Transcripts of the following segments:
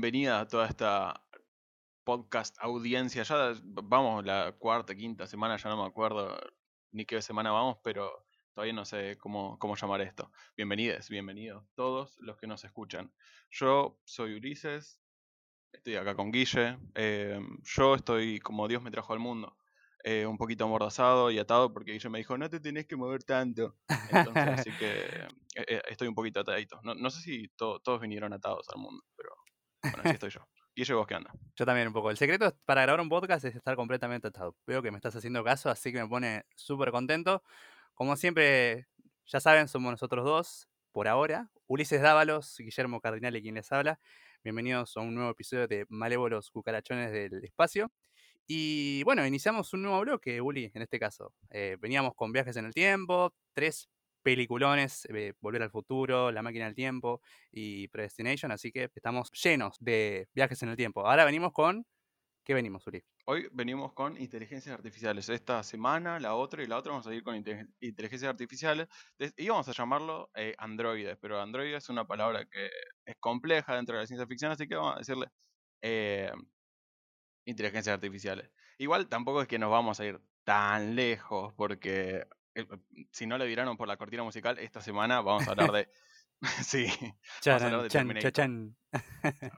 bienvenida a toda esta podcast audiencia. Ya vamos la cuarta, quinta semana, ya no me acuerdo ni qué semana vamos, pero todavía no sé cómo, cómo llamar esto. Bienvenidos, bienvenidos todos los que nos escuchan. Yo soy Ulises, estoy acá con Guille. em, yo estoy como Dios me trajo al mundo. eh, un poquito amordazado y atado porque Guille me dijo, no te tenés que mover tanto. Entonces, así que eh, eh, estoy un poquito atadito. No, no sé si to- todos vinieron atados al mundo, pero bueno, así estoy yo. Guille, ¿vos qué onda? Yo también un poco. El secreto para grabar un podcast es estar completamente atado. Veo que me estás haciendo caso, así que me pone súper contento. Como siempre, ya saben, somos nosotros dos, por ahora. Ulises Dávalos, Guillermo Cardinale quien les habla. Bienvenidos a un nuevo episodio de Malévolos Cucarachones del Espacio. Y bueno, iniciamos un nuevo bloque, Uli, en este caso. Eh, veníamos con viajes en el tiempo, tres peliculones, eh, Volver al Futuro, La Máquina del Tiempo y Predestination, así que estamos llenos de viajes en el tiempo. Ahora venimos con... ¿Qué venimos, Uli? Hoy venimos con inteligencias artificiales. Esta semana, la otra y la otra vamos a ir con inte- inteligencias artificiales. Y vamos a llamarlo eh, androides, pero androides es una palabra que es compleja dentro de la ciencia ficción, así que vamos a decirle eh, inteligencias artificiales. Igual tampoco es que nos vamos a ir tan lejos, porque si no le vieron por la cortina musical, esta semana vamos a hablar de... sí, vamos a hablar de Charan, chan, Terminator. chachan.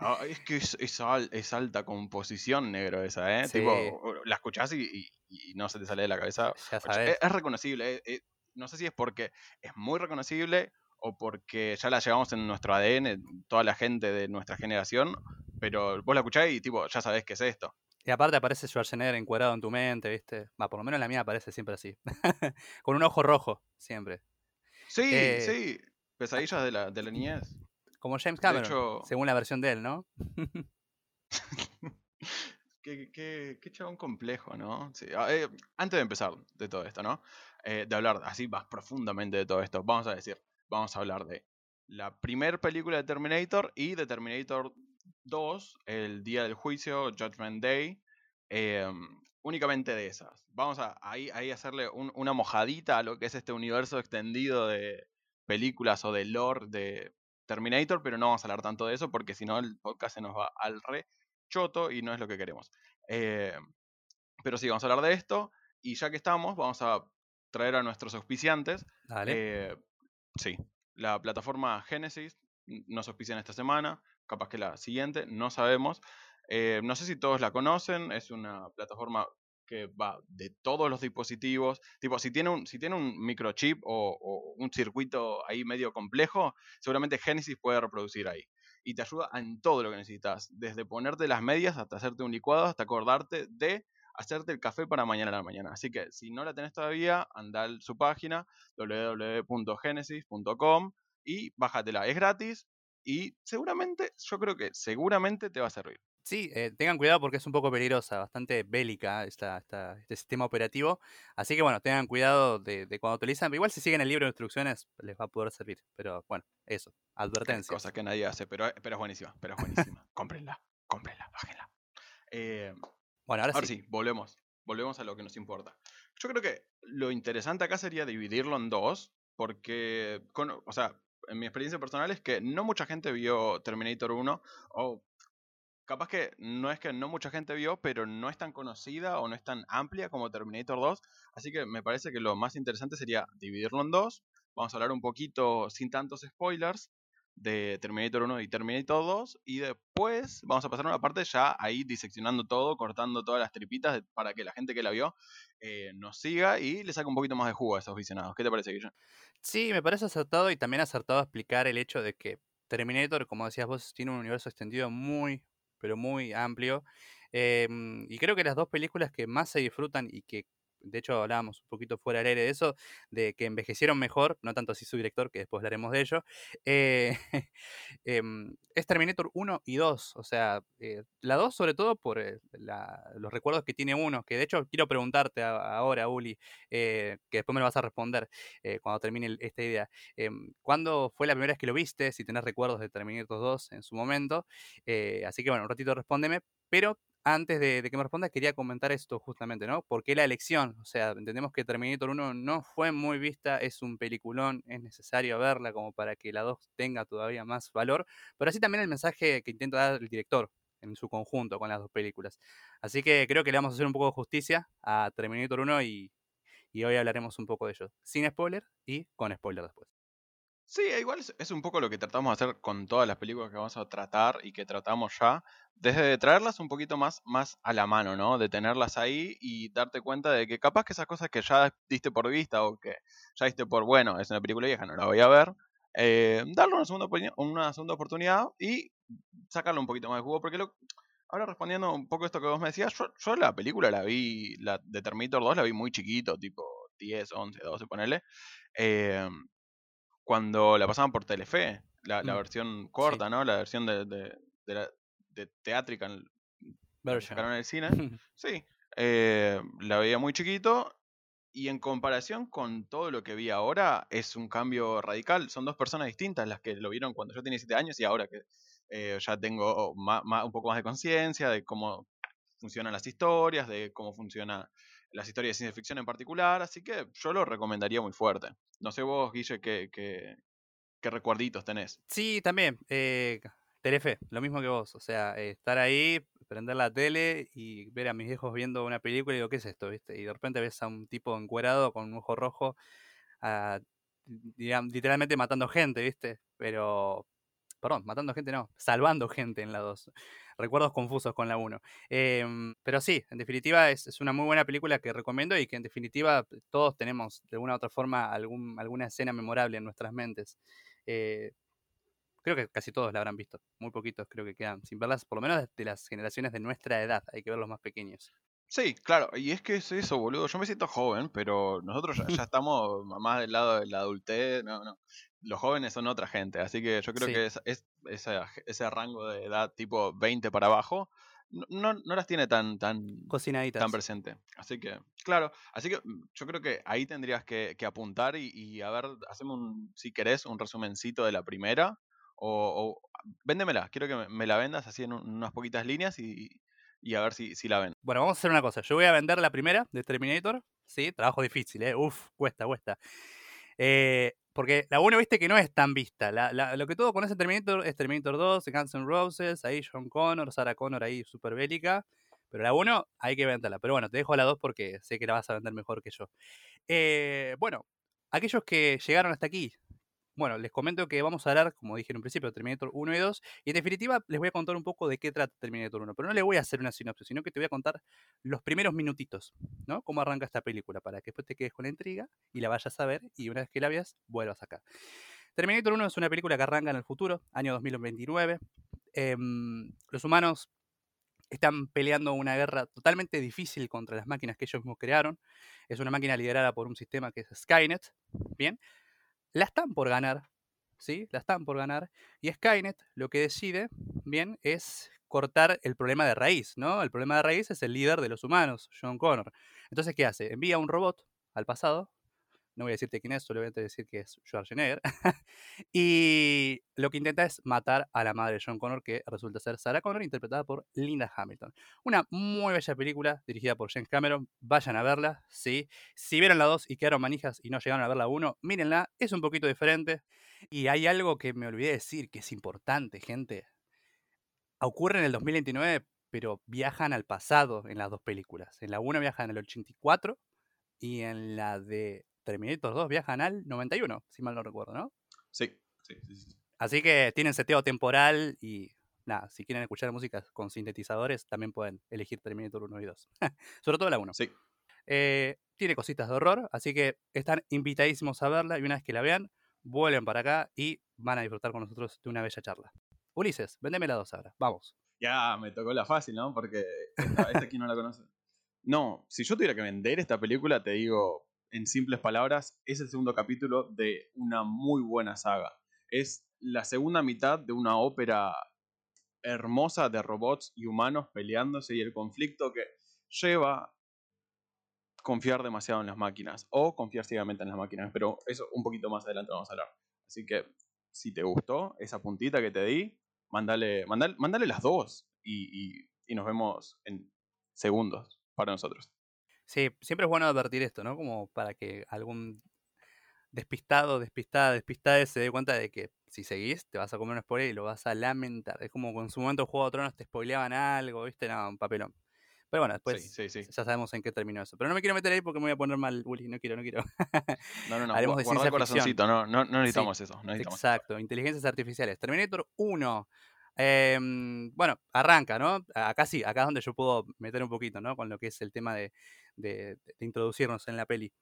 Ah, es que es, es al- es alta composición, negro, esa, ¿eh? Sí. Tipo, la escuchás y, y- y no se te sale de la cabeza. Ya Es, sabes. es reconocible. eh, eh, no sé si es porque es muy reconocible o porque ya la llevamos en nuestro ADN, toda la gente de nuestra generación, pero vos la escuchás y tipo, ya sabés qué es esto. Y aparte aparece Schwarzenegger encuadrado en tu mente, ¿viste? Va, por lo menos la mía aparece siempre así. Con un ojo rojo, siempre. Sí, Eh, sí, pesadillas de la, de la niñez. Como James Cameron, hecho- según la versión de él, ¿no? Qué, qué- qué chabón complejo, ¿no? Sí, ah, eh, antes de empezar de todo esto, ¿no? Eh, de hablar así más profundamente de todo esto, vamos a decir, vamos a hablar de la primer película de Terminator y de Terminator 2, el día del juicio, Judgment Day, em, únicamente de esas. Vamos a ahí, ahí hacerle un- una mojadita a lo que es este universo extendido de películas o de lore de Terminator, pero no vamos a hablar tanto de eso porque si no el podcast se nos va al re choto y no es lo que queremos. Eh, pero sí, vamos a hablar de esto y ya que estamos, vamos a traer a nuestros auspiciantes. Dale. Eh, sí, la plataforma Genesis nos auspician esta semana, capaz que la siguiente, no sabemos. Eh, no sé si todos la conocen, es una plataforma que va de todos los dispositivos. Tipo, si tiene un, si tiene un microchip o, un circuito ahí medio complejo, seguramente Genesis puede reproducir ahí. Y te ayuda en todo lo que necesitas, desde ponerte las medias hasta hacerte un licuado, hasta acordarte de hacerte el café para mañana a la mañana. Así que si no la tenés todavía, anda a su página www.genesis.com y bájatela. Es gratis y seguramente, yo creo que seguramente te va a servir. Sí, eh, tengan cuidado porque es un poco peligrosa, bastante bélica esta, esta- este sistema operativo. Así que bueno, tengan cuidado de, de cuando utilizan. Igual si siguen el libro de instrucciones les va a poder servir. Pero bueno, eso, advertencia. Cosa que nadie hace, pero, pero es buenísima, pero es buenísima. cómprenla, cómprenla, bájenla. Eh, Bueno, ahora, Ahora sí. sí, volvemos. Volvemos a lo que nos importa. Yo creo que lo interesante acá sería dividirlo en dos, porque, con- o sea, en mi experiencia personal es que no mucha gente vio Terminator 1, o capaz que no es que no mucha gente vio, pero no es tan conocida o no es tan amplia como Terminator 2, así que me parece que lo más interesante sería dividirlo en dos. Vamos a hablar un poquito sin tantos spoilers de Terminator 1 y Terminator 2 y después vamos a pasar a una parte ya ahí diseccionando todo, cortando todas las tripitas para que la gente que la vio eh, nos siga y le saque un poquito más de jugo a esos visionados. ¿Qué te parece, Guillermo? Sí, me parece acertado y también acertado explicar el hecho de que Terminator, como decías vos, tiene un universo extendido muy, pero muy amplio. Em, y creo que las dos películas que más se disfrutan y que, de hecho, hablábamos un poquito fuera del aire de eso, de que envejecieron mejor, no tanto así su director, que después hablaremos de ello, eh, em, es Terminator 1 y 2. O sea, eh, la 2 sobre todo por eh, los recuerdos que tiene uno, que de hecho quiero preguntarte a- ahora, Uli, que después me lo vas a responder cuando termine esta idea. Em, ¿Cuándo fue la primera vez que lo viste? Si tenés recuerdos de Terminator 2 en su momento. Así que bueno, un ratito respóndeme. Pero antes de, que me responda, quería comentar esto justamente, ¿no? ¿Por qué la elección? O sea, entendemos que Terminator 1 no fue muy vista, es un peliculón, es necesario verla como para que la 2 tenga todavía más valor, pero así también el mensaje que intenta dar el director en su conjunto con las dos películas. Así que creo que le vamos a hacer un poco de justicia a Terminator 1 y, y hoy hablaremos un poco de ello, sin spoiler y con spoiler después. Sí, igual es, un poco lo que tratamos de hacer con todas las películas que vamos a tratar y que tratamos ya, desde traerlas un poquito más, más a la mano, ¿no? De tenerlas ahí y darte cuenta de que capaz que esas cosas que ya diste por vista o que ya diste por, bueno, es una película vieja, no la voy a ver, eh, darle una segunda, una segunda oportunidad y sacarle un poquito más de jugo, porque lo, ahora respondiendo un poco a esto que vos me decías, yo, la película la vi, la de Terminator 2 la vi muy chiquito, tipo 10, 11, 12, ponele. Eh, cuando la pasaban por Telefe, la, la mm, versión corta, ¿no? La versión de, de, de, la, de Theatrical version en el cine. sí, eh, la veía muy chiquito y en comparación con todo lo que vi ahora es un cambio radical. Son dos personas distintas las que lo vieron cuando yo tenía 7 años y ahora que eh, ya tengo un poco más de conciencia de cómo funcionan las historias, de cómo funciona las historias de ciencia ficción en particular, así que yo lo recomendaría muy fuerte. No sé vos, Guille, qué, qué, qué recuerditos tenés. Sí, también. Eh, Telefe, lo mismo que vos. O sea, estar ahí, prender la tele y ver a mis hijos viendo una película y digo, ¿qué es esto? ¿Viste? Y de repente ves a un tipo encuerado con un ojo rojo, ah, literalmente matando gente, ¿viste? Pero, perdón, matando gente no, salvando gente en la 2 recuerdos confusos con la 1. Em, pero sí, en definitiva es, una muy buena película que recomiendo y que en definitiva todos tenemos de una u otra forma algún, alguna escena memorable en nuestras mentes. Eh, creo que casi todos la habrán visto, muy poquitos creo que quedan sin verlas, por lo menos de las generaciones de nuestra edad, hay que ver los más pequeños. Sí, claro, y es que es eso, boludo. Yo me siento joven, pero nosotros ya, ya estamos más del lado de la adultez. No, no los jóvenes son otra gente, así que yo creo que es, ese, rango de edad tipo 20 para abajo no, no las tiene tan, tan, tan presente. Así que, claro, así que mm, yo creo que ahí tendrías que, apuntar y, a ver, hacemos un, si querés, un resumencito de la primera o, véndemela, quiero que me, la vendas así en unas poquitas líneas y, a ver si, si la ven. Bueno, vamos a hacer una cosa, yo voy a vender la primera de Terminator, sí, trabajo difícil, eh, uf, cuesta, cuesta. Eh, porque la 1, viste que no es tan vista. lo que todo conoce Terminator es Terminator 2, Guns N' Roses, ahí John Connor, Sarah Connor ahí súper bélica. Pero la 1 hay que venderla. Pero bueno, te dejo la 2 porque sé que la vas a vender mejor que yo. Eh, bueno, aquellos que llegaron hasta aquí, bueno, les comento que vamos a hablar, como dije en un principio, de Terminator 1 y 2. Y en definitiva, les voy a contar un poco de qué trata Terminator 1. Pero no les voy a hacer una sinopsis, sino que te voy a contar los primeros minutitos, ¿no? Cómo arranca esta película, para que después te quedes con la intriga y la vayas a ver. Y una vez que la veas, vuelvas acá. Terminator 1 es una película que arranca en el futuro, año 2029. Em, los humanos están peleando una guerra totalmente difícil contra las máquinas que ellos mismos crearon. Es una máquina liderada por un sistema que es Skynet, ¿bien? La están por ganar, ¿sí? La están por ganar. Y Skynet lo que decide, bien, es cortar el problema de raíz, ¿no? El problema de raíz es el líder de los humanos, John Connor. Entonces, ¿qué hace? Envía un robot al pasado no voy a decirte quién es, solamente decir que es Schwarzenegger. y lo que intenta es matar a la madre de John Connor, que resulta ser Sarah Connor, interpretada por Linda Hamilton. Una muy bella película dirigida por James Cameron. Vayan a verla, sí. Si vieron la 2 y quedaron manijas y no llegaron a ver la 1, mírenla, es un poquito diferente. Y hay algo que me olvidé decir que es importante, gente. Ocurre en el 2029, pero viajan al pasado en las dos películas. En la 1 viajan al 84 y en la de Terminator 2 viajan al 91, si mal no recuerdo, ¿no? Sí, sí, sí. Así que tienen seteo temporal y nada, si quieren escuchar música con sintetizadores, también pueden elegir Terminator 1 y 2. Sobre todo la 1. Sí. Eh, tiene cositas de horror, así que están invitadísimos a verla y una vez que la vean, vuelven para acá y van a disfrutar con nosotros de una bella charla. Ulises, vendeme la 2 ahora, vamos. Ya, me tocó la fácil, ¿no? Porque esta, esta aquí no la conoce. No, si yo tuviera que vender esta película, te digo, en simples palabras, es el segundo capítulo de una muy buena saga. Es la segunda mitad de una ópera hermosa de robots y humanos peleándose y el conflicto que lleva confiar demasiado en las máquinas o confiar ciegamente en las máquinas, pero eso un poquito más adelante vamos a hablar. Así que si te gustó esa puntita que te di, mándale, las dos y nos vemos en segundos para nosotros. Sí, siempre es bueno advertir esto, ¿no? Como para que algún despistado, despistada, despistada se dé cuenta de que si seguís te vas a comer un spoiler y lo vas a lamentar. Es como con su momento Juego de Tronos te spoileaban algo, ¿viste? No, un papelón. Pero bueno, después ya sabemos en qué terminó eso. Pero no me quiero meter ahí porque me voy a poner mal, Uli. No quiero, no quiero. no, no, no. Haremos de ciencia corazoncito. No, no, no necesitamos eso. exacto. Inteligencias artificiales. Terminator 1. Em, bueno, arranca, ¿no? Acá sí, acá es donde yo puedo meter un poquito, ¿no? Con lo que es el tema de, de, introducirnos en la peli.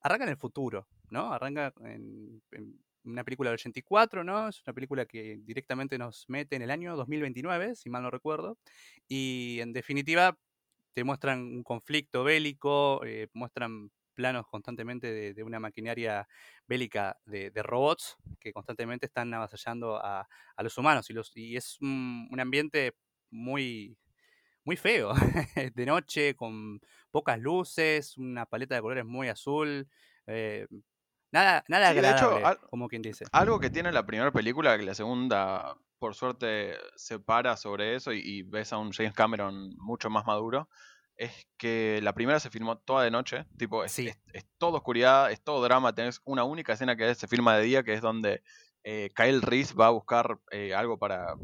Arranca en el futuro, ¿no? Arranca en, en, una película del 84, ¿no? Es una película que directamente nos mete en el año 2029, si mal no recuerdo. Y en definitiva, te muestran un conflicto bélico, eh, muestran planos constantemente de, una maquinaria bélica de, robots que constantemente están avasallando a, los humanos y, los, y es un, ambiente muy, muy feo, de noche, con pocas luces, una paleta de colores muy azul. Eh, nada, nada agradable, como quien dice. Algo que tiene la primera película, que la segunda por suerte se para sobre eso y, ves a un James Cameron mucho más maduro, es que la primera se filmó toda de noche, tipo, es, es, todo oscuridad, es todo drama, tenés una única escena que se filma de día, que es donde eh, Kyle Reese va a buscar eh, algo para,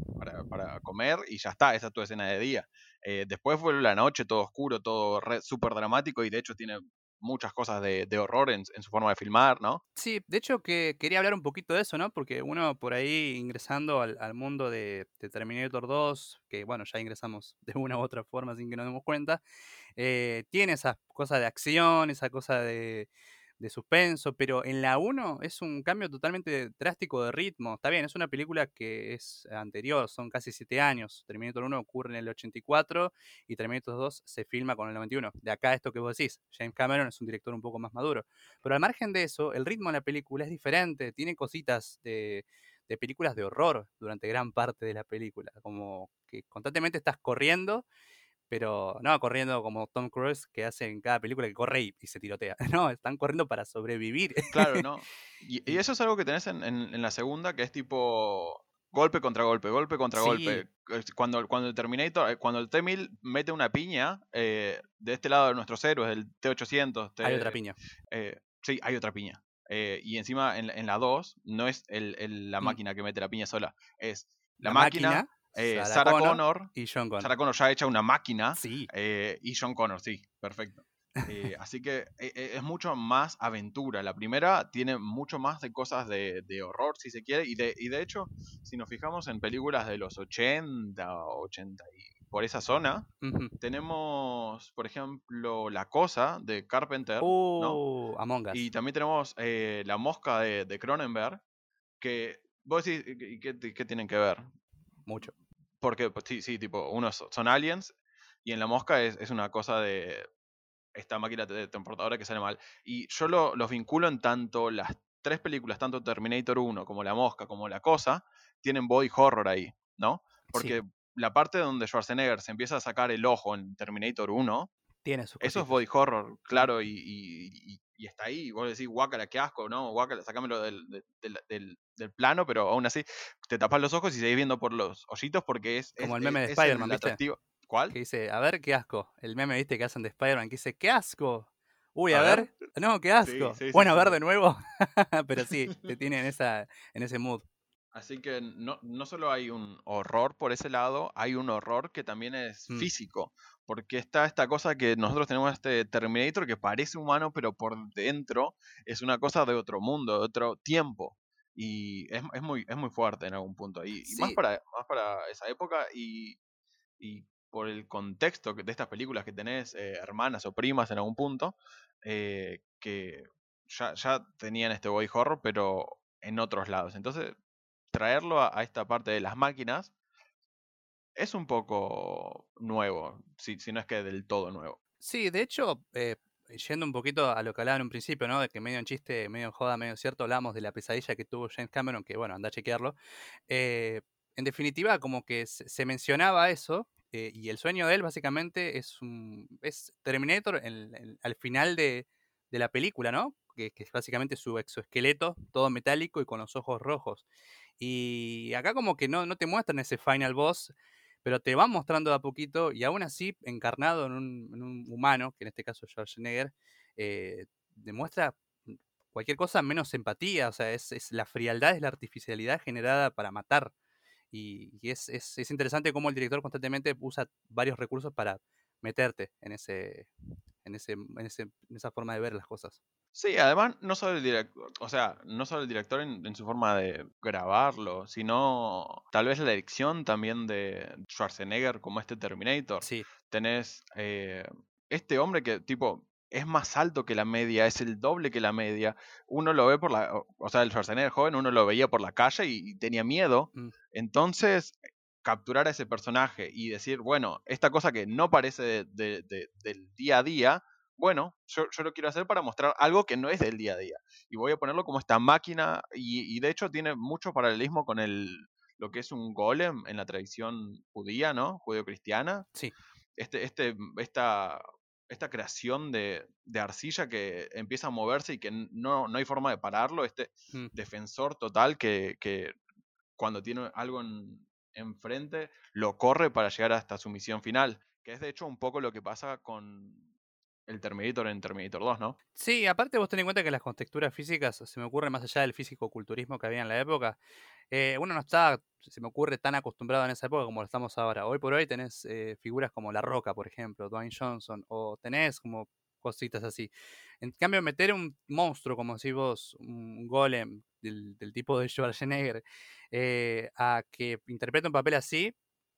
para, comer y ya está, esa es tu escena de día. Eh, después vuelve la noche, todo oscuro, todo súper dramático y de hecho tiene muchas cosas de, horror en, su forma de filmar, ¿no? Sí, de hecho que quería hablar un poquito de eso, ¿no? Porque uno por ahí ingresando al, mundo de, Terminator 2, que bueno, ya ingresamos de una u otra forma sin que nos demos cuenta, tiene esas cosas de acción, esa cosa de, de suspenso, pero en la 1 es un cambio totalmente drástico de ritmo. Está bien, es una película que es anterior, son casi 7 años. Terminator 1 ocurre en el 84 y Terminator 2 se filma con el 91. De acá esto que vos decís, James Cameron es un director un poco más maduro. Pero al margen de eso, el ritmo de la película es diferente, tiene cositas de, de películas de horror durante gran parte de la película, como que constantemente estás corriendo pero no corriendo como Tom Cruise que hace en cada película que corre y, se tirotea. No, están corriendo para sobrevivir. Claro, no. Y, eso es algo que tenés en, en, la segunda, que es tipo golpe contra golpe, golpe contra golpe. Cuando, cuando el Terminator, eh, cuando el T-1000 mete una piña, eh, de este lado de nuestros héroes, el T-800. hay otra piña. Eh, sí, hay otra piña. y encima en, en la 2 no es el, la mm. máquina que mete la piña sola, es la, máquina eh, Sarah, Connor, y John Connor. Sarah Connor ya hecha una máquina. Eh, y John Connor, sí, perfecto. Eh, así que es mucho más aventura. La primera tiene mucho más de cosas de, horror, si se quiere. Y de, y de hecho, si nos fijamos en películas de los 80, 80 y por esa zona, tenemos, por ejemplo, La Cosa de Carpenter. Uh, Among Us. Y también tenemos La Mosca de, Cronenberg. Que vos decís, ¿qué, ¿qué tienen que ver? Mucho porque pues, sí, sí, tipo, unos son aliens y en la mosca es, una cosa de esta máquina de transportadora que sale mal. Y yo lo, los vinculo en tanto las tres películas, tanto Terminator 1 como La Mosca como La Cosa, tienen body horror ahí, ¿no? Porque la parte donde Schwarzenegger se empieza a sacar el ojo en Terminator 1, tiene eso es body horror, claro, y, y está ahí, y vos decís, guácala, qué asco, ¿no? Guácala, sacámelo del, del, del, plano, pero aún así te tapas los ojos y seguís viendo por los hoyitos porque es. Como el meme de Spider-Man. ¿Cuál? Que dice, a ver, qué asco. El meme, ¿viste? Que hacen de Spider-Man, que dice, qué asco. Uy, a, ver. No, qué asco. bueno, a ver de nuevo. pero sí, te tiene en, esa, en ese mood. Así que no, no solo hay un horror por ese lado, hay un horror que también es mm. físico. Porque está esta cosa que nosotros tenemos este Terminator que parece humano, pero por dentro es una cosa de otro mundo, de otro tiempo. Y es, es muy, es muy fuerte en algún punto. Y, y más, para, más para esa época y, y por el contexto de estas películas que tenés, eh, hermanas o primas en algún punto, eh, que ya, ya tenían este boy horror, pero en otros lados. Entonces, traerlo a, esta parte de las máquinas es un poco nuevo, si, si no es que del todo nuevo. Sí, de hecho, eh, yendo un poquito a lo que hablaba en un principio, ¿no? De que medio en chiste, medio en joda, medio cierto, hablamos de la pesadilla que tuvo James Cameron, que bueno, anda a chequearlo. Eh, en definitiva, como que se, mencionaba eso, eh, y el sueño de él básicamente es un es Terminator al final de, de, la película, ¿no? Que, que, es básicamente su exoesqueleto, todo metálico y con los ojos rojos. Y acá como que no, no te muestran ese final boss, pero te van mostrando de a poquito y aún así, encarnado en un, humano, que en este caso es Schwarzenegger, eh, demuestra cualquier cosa menos empatía, o sea, es, la frialdad, es la artificialidad generada para matar. Y, es, es, interesante cómo el director constantemente usa varios recursos para meterte en ese, en ese, en ese, en esa forma de ver las cosas. Sí, además, no solo el director, o sea, no solo el director en, su forma de grabarlo, sino tal vez la dirección también de Schwarzenegger como este Terminator. Sí. Tenés eh, este hombre que, tipo, es más alto que la media, es el doble que la media. Uno lo ve por la, o sea, el Schwarzenegger joven, uno lo veía por la calle y, tenía miedo. Mm. Entonces, capturar a ese personaje y decir, bueno, esta cosa que no parece del día a día, bueno, yo, lo quiero hacer para mostrar algo que no es del día a día. Y voy a ponerlo como esta máquina, y, de hecho tiene mucho paralelismo con el, lo que es un golem en la tradición judía, ¿no? Judeo-cristiana. Sí. Este, este, esta, esta creación de, arcilla que empieza a moverse y que no, no hay forma de pararlo, este mm. defensor total que, que, cuando tiene algo en, enfrente lo corre para llegar hasta su misión final, que es de hecho un poco lo que pasa con el Terminator en Terminator 2, ¿no? Sí, aparte vos ten en cuenta que las contexturas físicas, se me ocurre más allá del físico-culturismo que había en la época, eh, uno no está, se me ocurre, tan acostumbrado en esa época como lo estamos ahora. Hoy por hoy tenés eh, figuras como La Roca, por ejemplo, Dwayne Johnson, o tenés como cositas así. En cambio, meter un monstruo, como si vos, un golem del, tipo de Schwarzenegger, eh, a que interprete un papel así,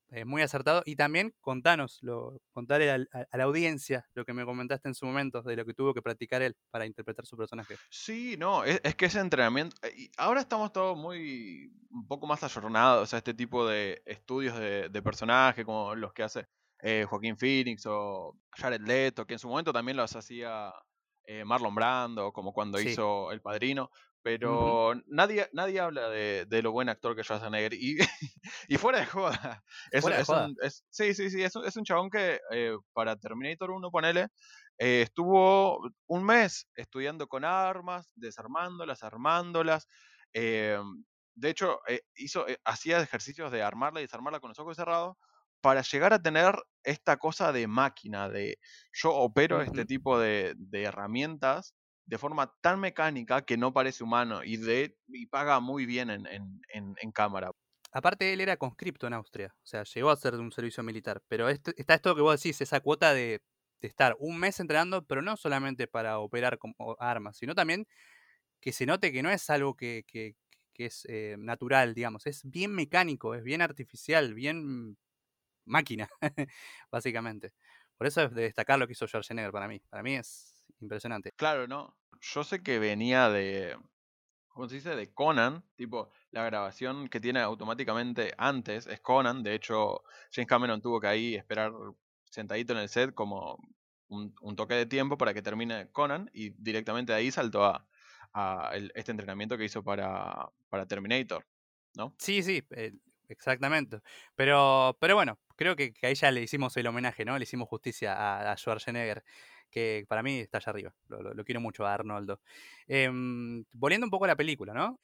es muy acertado. Y también contanos, lo, contarle a, la audiencia lo que me comentaste en su momento, de lo que tuvo que practicar él para interpretar su personaje. Sí, no, es, que ese entrenamiento. Eh, ahora estamos todos muy. un poco más ayornados a este tipo de estudios de, de personaje, como los que hace eh, Joaquín Phoenix o Jared Leto, que en su momento también los hacía eh, Marlon Brando, como cuando hizo El Padrino. Pero nadie, nadie habla de, lo buen actor que es Schwarzenegger. Y, y fuera de joda. Es, Un, sí, sí, sí. Es un, es un chabón que eh, para Terminator 1, ponele, eh, estuvo un mes estudiando con armas, desarmándolas, armándolas. Eh, de hecho, hizo, hacía ejercicios de armarla y desarmarla con los ojos cerrados para llegar a tener esta cosa de máquina, de yo opero este tipo de, de herramientas de forma tan mecánica que no parece humano y, de, y paga muy bien en, en, en, cámara. Aparte, él era conscripto en Austria, o sea, llegó a ser de un servicio militar, pero está esto que vos decís, esa cuota de, de, estar un mes entrenando, pero no solamente para operar como armas, sino también que se note que no es algo que, que, que es eh, natural, digamos, es bien mecánico, es bien artificial, bien máquina, básicamente. Por eso es de destacar lo que hizo Schwarzenegger para mí. Para mí es impresionante. Claro, no. Yo sé que venía de, ¿cómo se dice? De Conan, tipo, la grabación que tiene automáticamente antes es Conan, de hecho, James Cameron tuvo que ahí esperar sentadito en el set como un, toque de tiempo para que termine Conan y directamente de ahí saltó a, este entrenamiento que hizo para, para Terminator, ¿no? Sí, sí, eh, exactamente. Pero, pero bueno, creo que, ahí ya le hicimos el homenaje, ¿no? Le hicimos justicia a, Schwarzenegger que para mí está allá arriba. Lo, quiero mucho a Arnoldo. Em, volviendo un poco a la película, ¿no?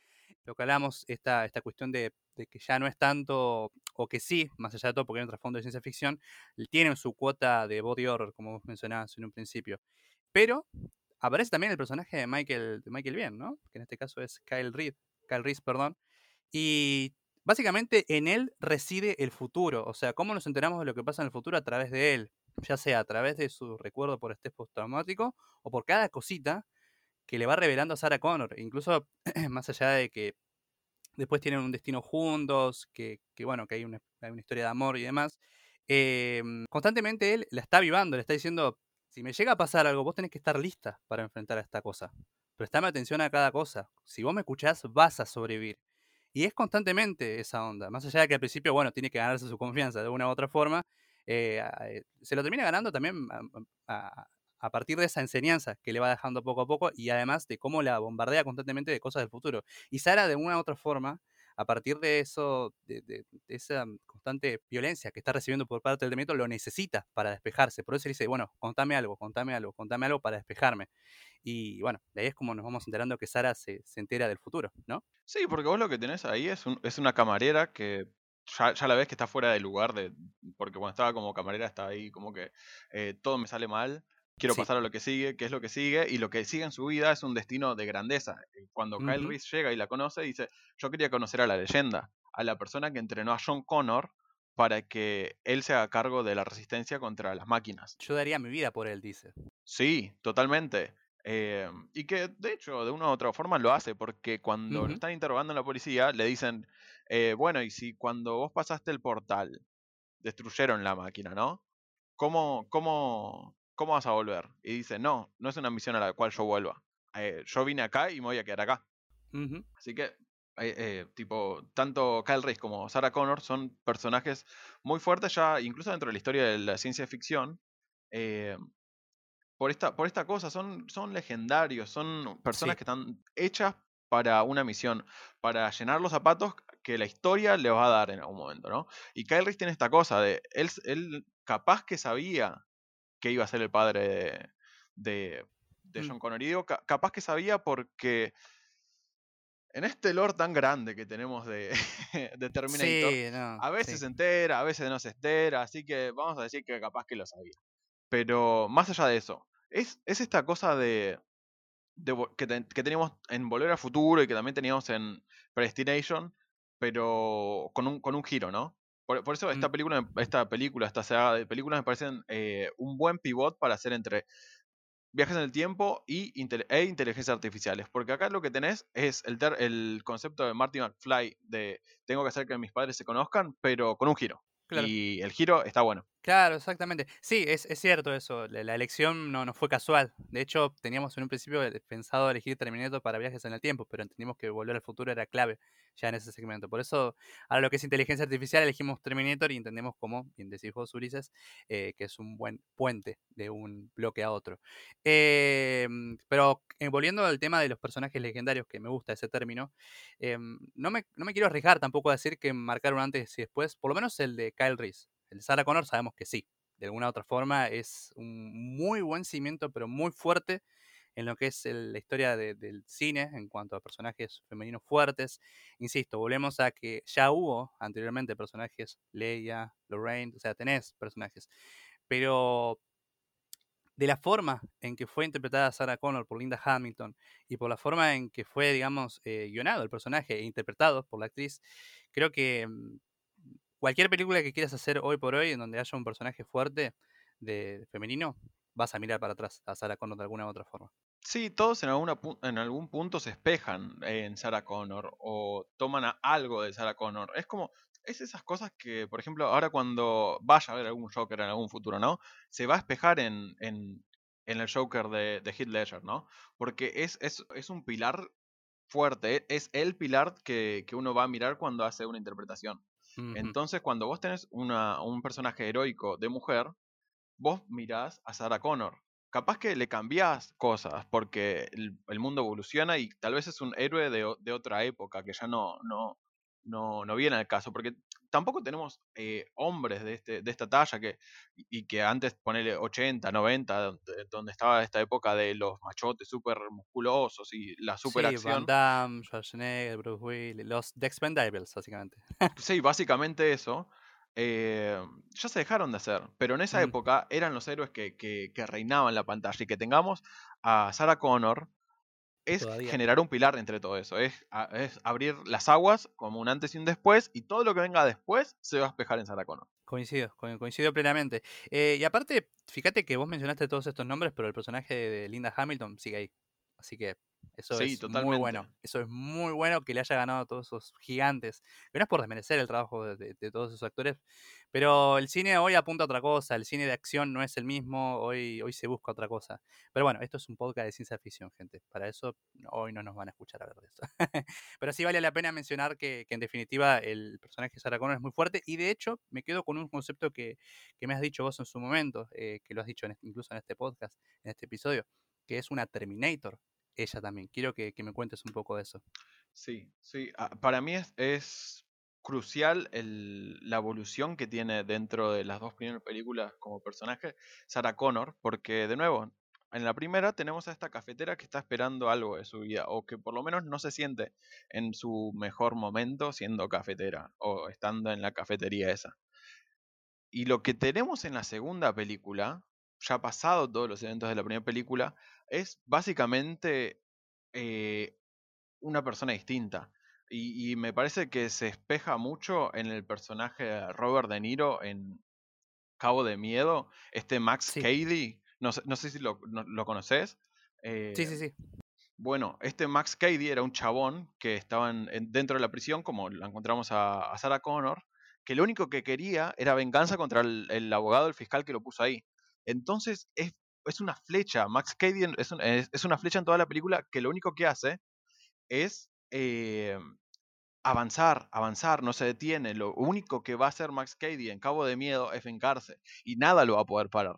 Lo que hablamos, esta, esta cuestión de, que ya no es tanto, o que sí, más allá de todo, porque hay un trasfondo de ciencia ficción, tiene su cuota de body horror, como vos mencionabas en un principio. Pero aparece también el personaje de Michael, de Michael Bien, ¿no? Que en este caso es Kyle Reed, Kyle Reese, perdón. Y básicamente en él reside el futuro. O sea, cómo nos enteramos de lo que pasa en el futuro a través de él ya sea a través de su recuerdo por estrés postraumático o por cada cosita que le va revelando a Sarah Connor. Incluso más allá de que después tienen un destino juntos, que, bueno, que hay una, historia de amor y demás, em, constantemente él la está vivando, le está diciendo, si me llega a pasar algo, vos tenés que estar lista para enfrentar a esta cosa. Prestame atención a cada cosa. Si vos me escuchás, vas a sobrevivir. Y es constantemente esa onda. Más allá de que al principio, bueno, tiene que ganarse su confianza de una u otra forma, eh, eh, se lo termina ganando también a, partir de esa enseñanza que le va dejando poco a poco y además de cómo la bombardea constantemente de cosas del futuro. Y Sara, de una u otra forma, a partir de eso, de, esa constante violencia que está recibiendo por parte del Demetrio, lo necesita para despejarse. Por eso le dice, bueno, contame algo, contame algo, contame algo para despejarme. Y bueno, de ahí es como nos vamos enterando que Sara se, entera del futuro, ¿no? Sí, porque vos lo que tenés ahí es, es una camarera que ya, ya la ves que está fuera de lugar, de, porque cuando estaba como camarera está ahí como que eh, todo me sale mal, quiero Sí. pasar a lo que sigue, qué es lo que sigue, y lo que sigue en su vida es un destino de grandeza. Eh, Cuando Kyle. Reese llega y la conoce, dice, yo quería conocer a la leyenda, a la persona que entrenó a John Connor para que él se haga cargo de la resistencia contra las máquinas. Yo daría mi vida por él, dice. Sí, totalmente. Eh, y que de hecho, de una u otra forma lo hace, porque cuando lo están interrogando en la policía, le dicen, eh, bueno, y si cuando vos pasaste el portal, destruyeron la máquina, ¿no? ¿Cómo, cómo, cómo vas a volver? Y dice, no, no es una misión a la cual yo vuelva. Eh, yo vine acá y me voy a quedar acá. Así que, eh, eh, tipo, tanto Kyle Reese como Sarah Connor son personajes muy fuertes ya, incluso dentro de la historia de la ciencia ficción. por esta, por esta cosa, son, son legendarios, son personas Sí. que están hechas para una misión, para llenar los zapatos que la historia le va a dar en algún momento, ¿no? Y Kyle Reese tiene esta cosa de, él, él capaz que sabía que iba a ser el padre de, de, de Mm. John Connor. Y digo, ca- capaz que sabía porque en este lore tan grande que tenemos de, de Terminator, Sí, no. a veces sí. se entera, a veces no se entera, así que vamos a decir que capaz que lo sabía. Pero más allá de eso, es, es esta cosa de, de que, ten- que teníamos en Volver al Futuro y que también teníamos en Predestination, pero con un, con un giro, ¿no? Por, por eso esta Mm. película, esta película, esta saga de películas me parecen eh, un buen pivot para hacer entre viajes en el tiempo y e inteligencias artificiales. Porque acá lo que tenés es el, ter- el concepto de Marty McFly de tengo que hacer que mis padres se conozcan, pero con un giro. Claro. Y el giro está bueno. Claro, exactamente. Sí, es, es cierto eso. La, elección no, no fue casual. De hecho, teníamos en un principio eh, pensado elegir Terminator para viajes en el tiempo, pero entendimos que volver al futuro era clave ya en ese segmento. Por eso, ahora lo que es inteligencia artificial, elegimos Terminator y entendemos como, bien decís vos, Ulises, eh, que es un buen puente de un bloque a otro. Eh, pero eh, volviendo al tema de los personajes legendarios, que me gusta ese término, eh, no, me, no me quiero arriesgar tampoco a decir que marcaron antes y después, por lo menos el de Kyle Reese. Sarah Connor sabemos que sí. De alguna u otra forma es un muy buen cimiento, pero muy fuerte en lo que es la historia de- del cine en cuanto a personajes femeninos fuertes. Insisto, volvemos a que ya hubo anteriormente personajes, Leia, Lorraine, o sea, tenés personajes. Pero de la forma en que fue interpretada Sarah Connor por Linda Hamilton y por la forma en que fue, digamos, eh, guionado el personaje e interpretado por la actriz, creo que mm, cualquier película que quieras hacer hoy por hoy en donde haya un personaje fuerte de, femenino, vas a mirar para atrás a Sarah Connor de alguna u otra forma. Sí, todos en, alguna en algún punto se espejan en Sarah Connor o toman algo de Sarah Connor. Es como, es esas cosas que, por ejemplo, ahora cuando vaya a ver algún Joker en algún futuro, ¿no? Se va a espejar en, en, en el Joker de, de Heath Ledger, ¿no? Porque es, es, es un pilar fuerte, es el pilar que, que uno va a mirar cuando hace una interpretación. Entonces, cuando vos tenés una, un personaje heroico de mujer, vos mirás a Sarah Connor. Capaz que le cambiás cosas porque el, el mundo evoluciona y tal vez es un héroe de, de otra época que ya no, no, no, no viene al caso. Porque tampoco tenemos eh, hombres de, este, de esta talla que, y que antes ponele 80, 90, donde, donde estaba esta época de los machotes súper musculosos y la super Sí, Van. Damme, Schwarzenegger, Bruce Willis, los The Expendables, básicamente. Sí, básicamente eso. eh, ya se dejaron de hacer, pero en esa Mm. época eran los héroes que, que, que reinaban la pantalla y que tengamos a Sarah Connor es Todavía. generar un pilar entre todo eso, es, es abrir las aguas como un antes y un después y todo lo que venga después se va a espejar en Sarah Connor. Coincido, co- coincido plenamente. Eh, y aparte, fíjate que vos mencionaste todos estos nombres, pero el personaje de Linda Hamilton sigue ahí. Así que eso Sí, es muy bueno. Eso es muy bueno que le haya ganado a todos esos gigantes. Que no es por desmerecer el trabajo de, de- de todos esos actores, pero el cine hoy apunta a otra cosa. El cine de acción no es el mismo, hoy, hoy se busca otra cosa. Pero bueno, esto es un podcast de ciencia ficción, gente. Para eso hoy no nos van a escuchar hablar de eso. Pero sí vale la pena mencionar que, que en definitiva el personaje de Sarah Connor es muy fuerte y de hecho me quedo con un concepto que, que me has dicho vos en su momento, eh, que lo has dicho en incluso en este podcast, en este episodio, que es una Terminator. Ella también. Quiero que, me cuentes un poco de eso. Sí, sí. ah, Para mí es, es crucial el- la evolución que tiene dentro de las dos primeras películas como personaje Sarah Connor, porque de nuevo, En la primera tenemos a esta cafetera que está esperando algo de su vida, o que por lo menos no se siente en su mejor momento siendo cafetera, o estando en la cafetería esa. Y lo que tenemos en la segunda película, ya pasado todos los eventos de la primera película, es básicamente eh, una persona distinta. Y, me parece que se espeja mucho en el personaje de Robert De Niro en Cabo de Miedo, este Max Cady, no, sé si lo, conoces. sí, sí, eh, sí. Bueno, este Max Cady era un chabón que estaba dentro de la prisión, como la encontramos a, a, Sarah Connor, que lo único que quería era venganza contra el, abogado, el fiscal que lo puso ahí. Entonces es, es una flecha, Max Cady es, es, una flecha en toda la película que lo único que hace es eh, avanzar, avanzar, no se detiene. Lo único que va a hacer Max Cady en Cabo de Miedo es vengarse y nada lo va a poder parar.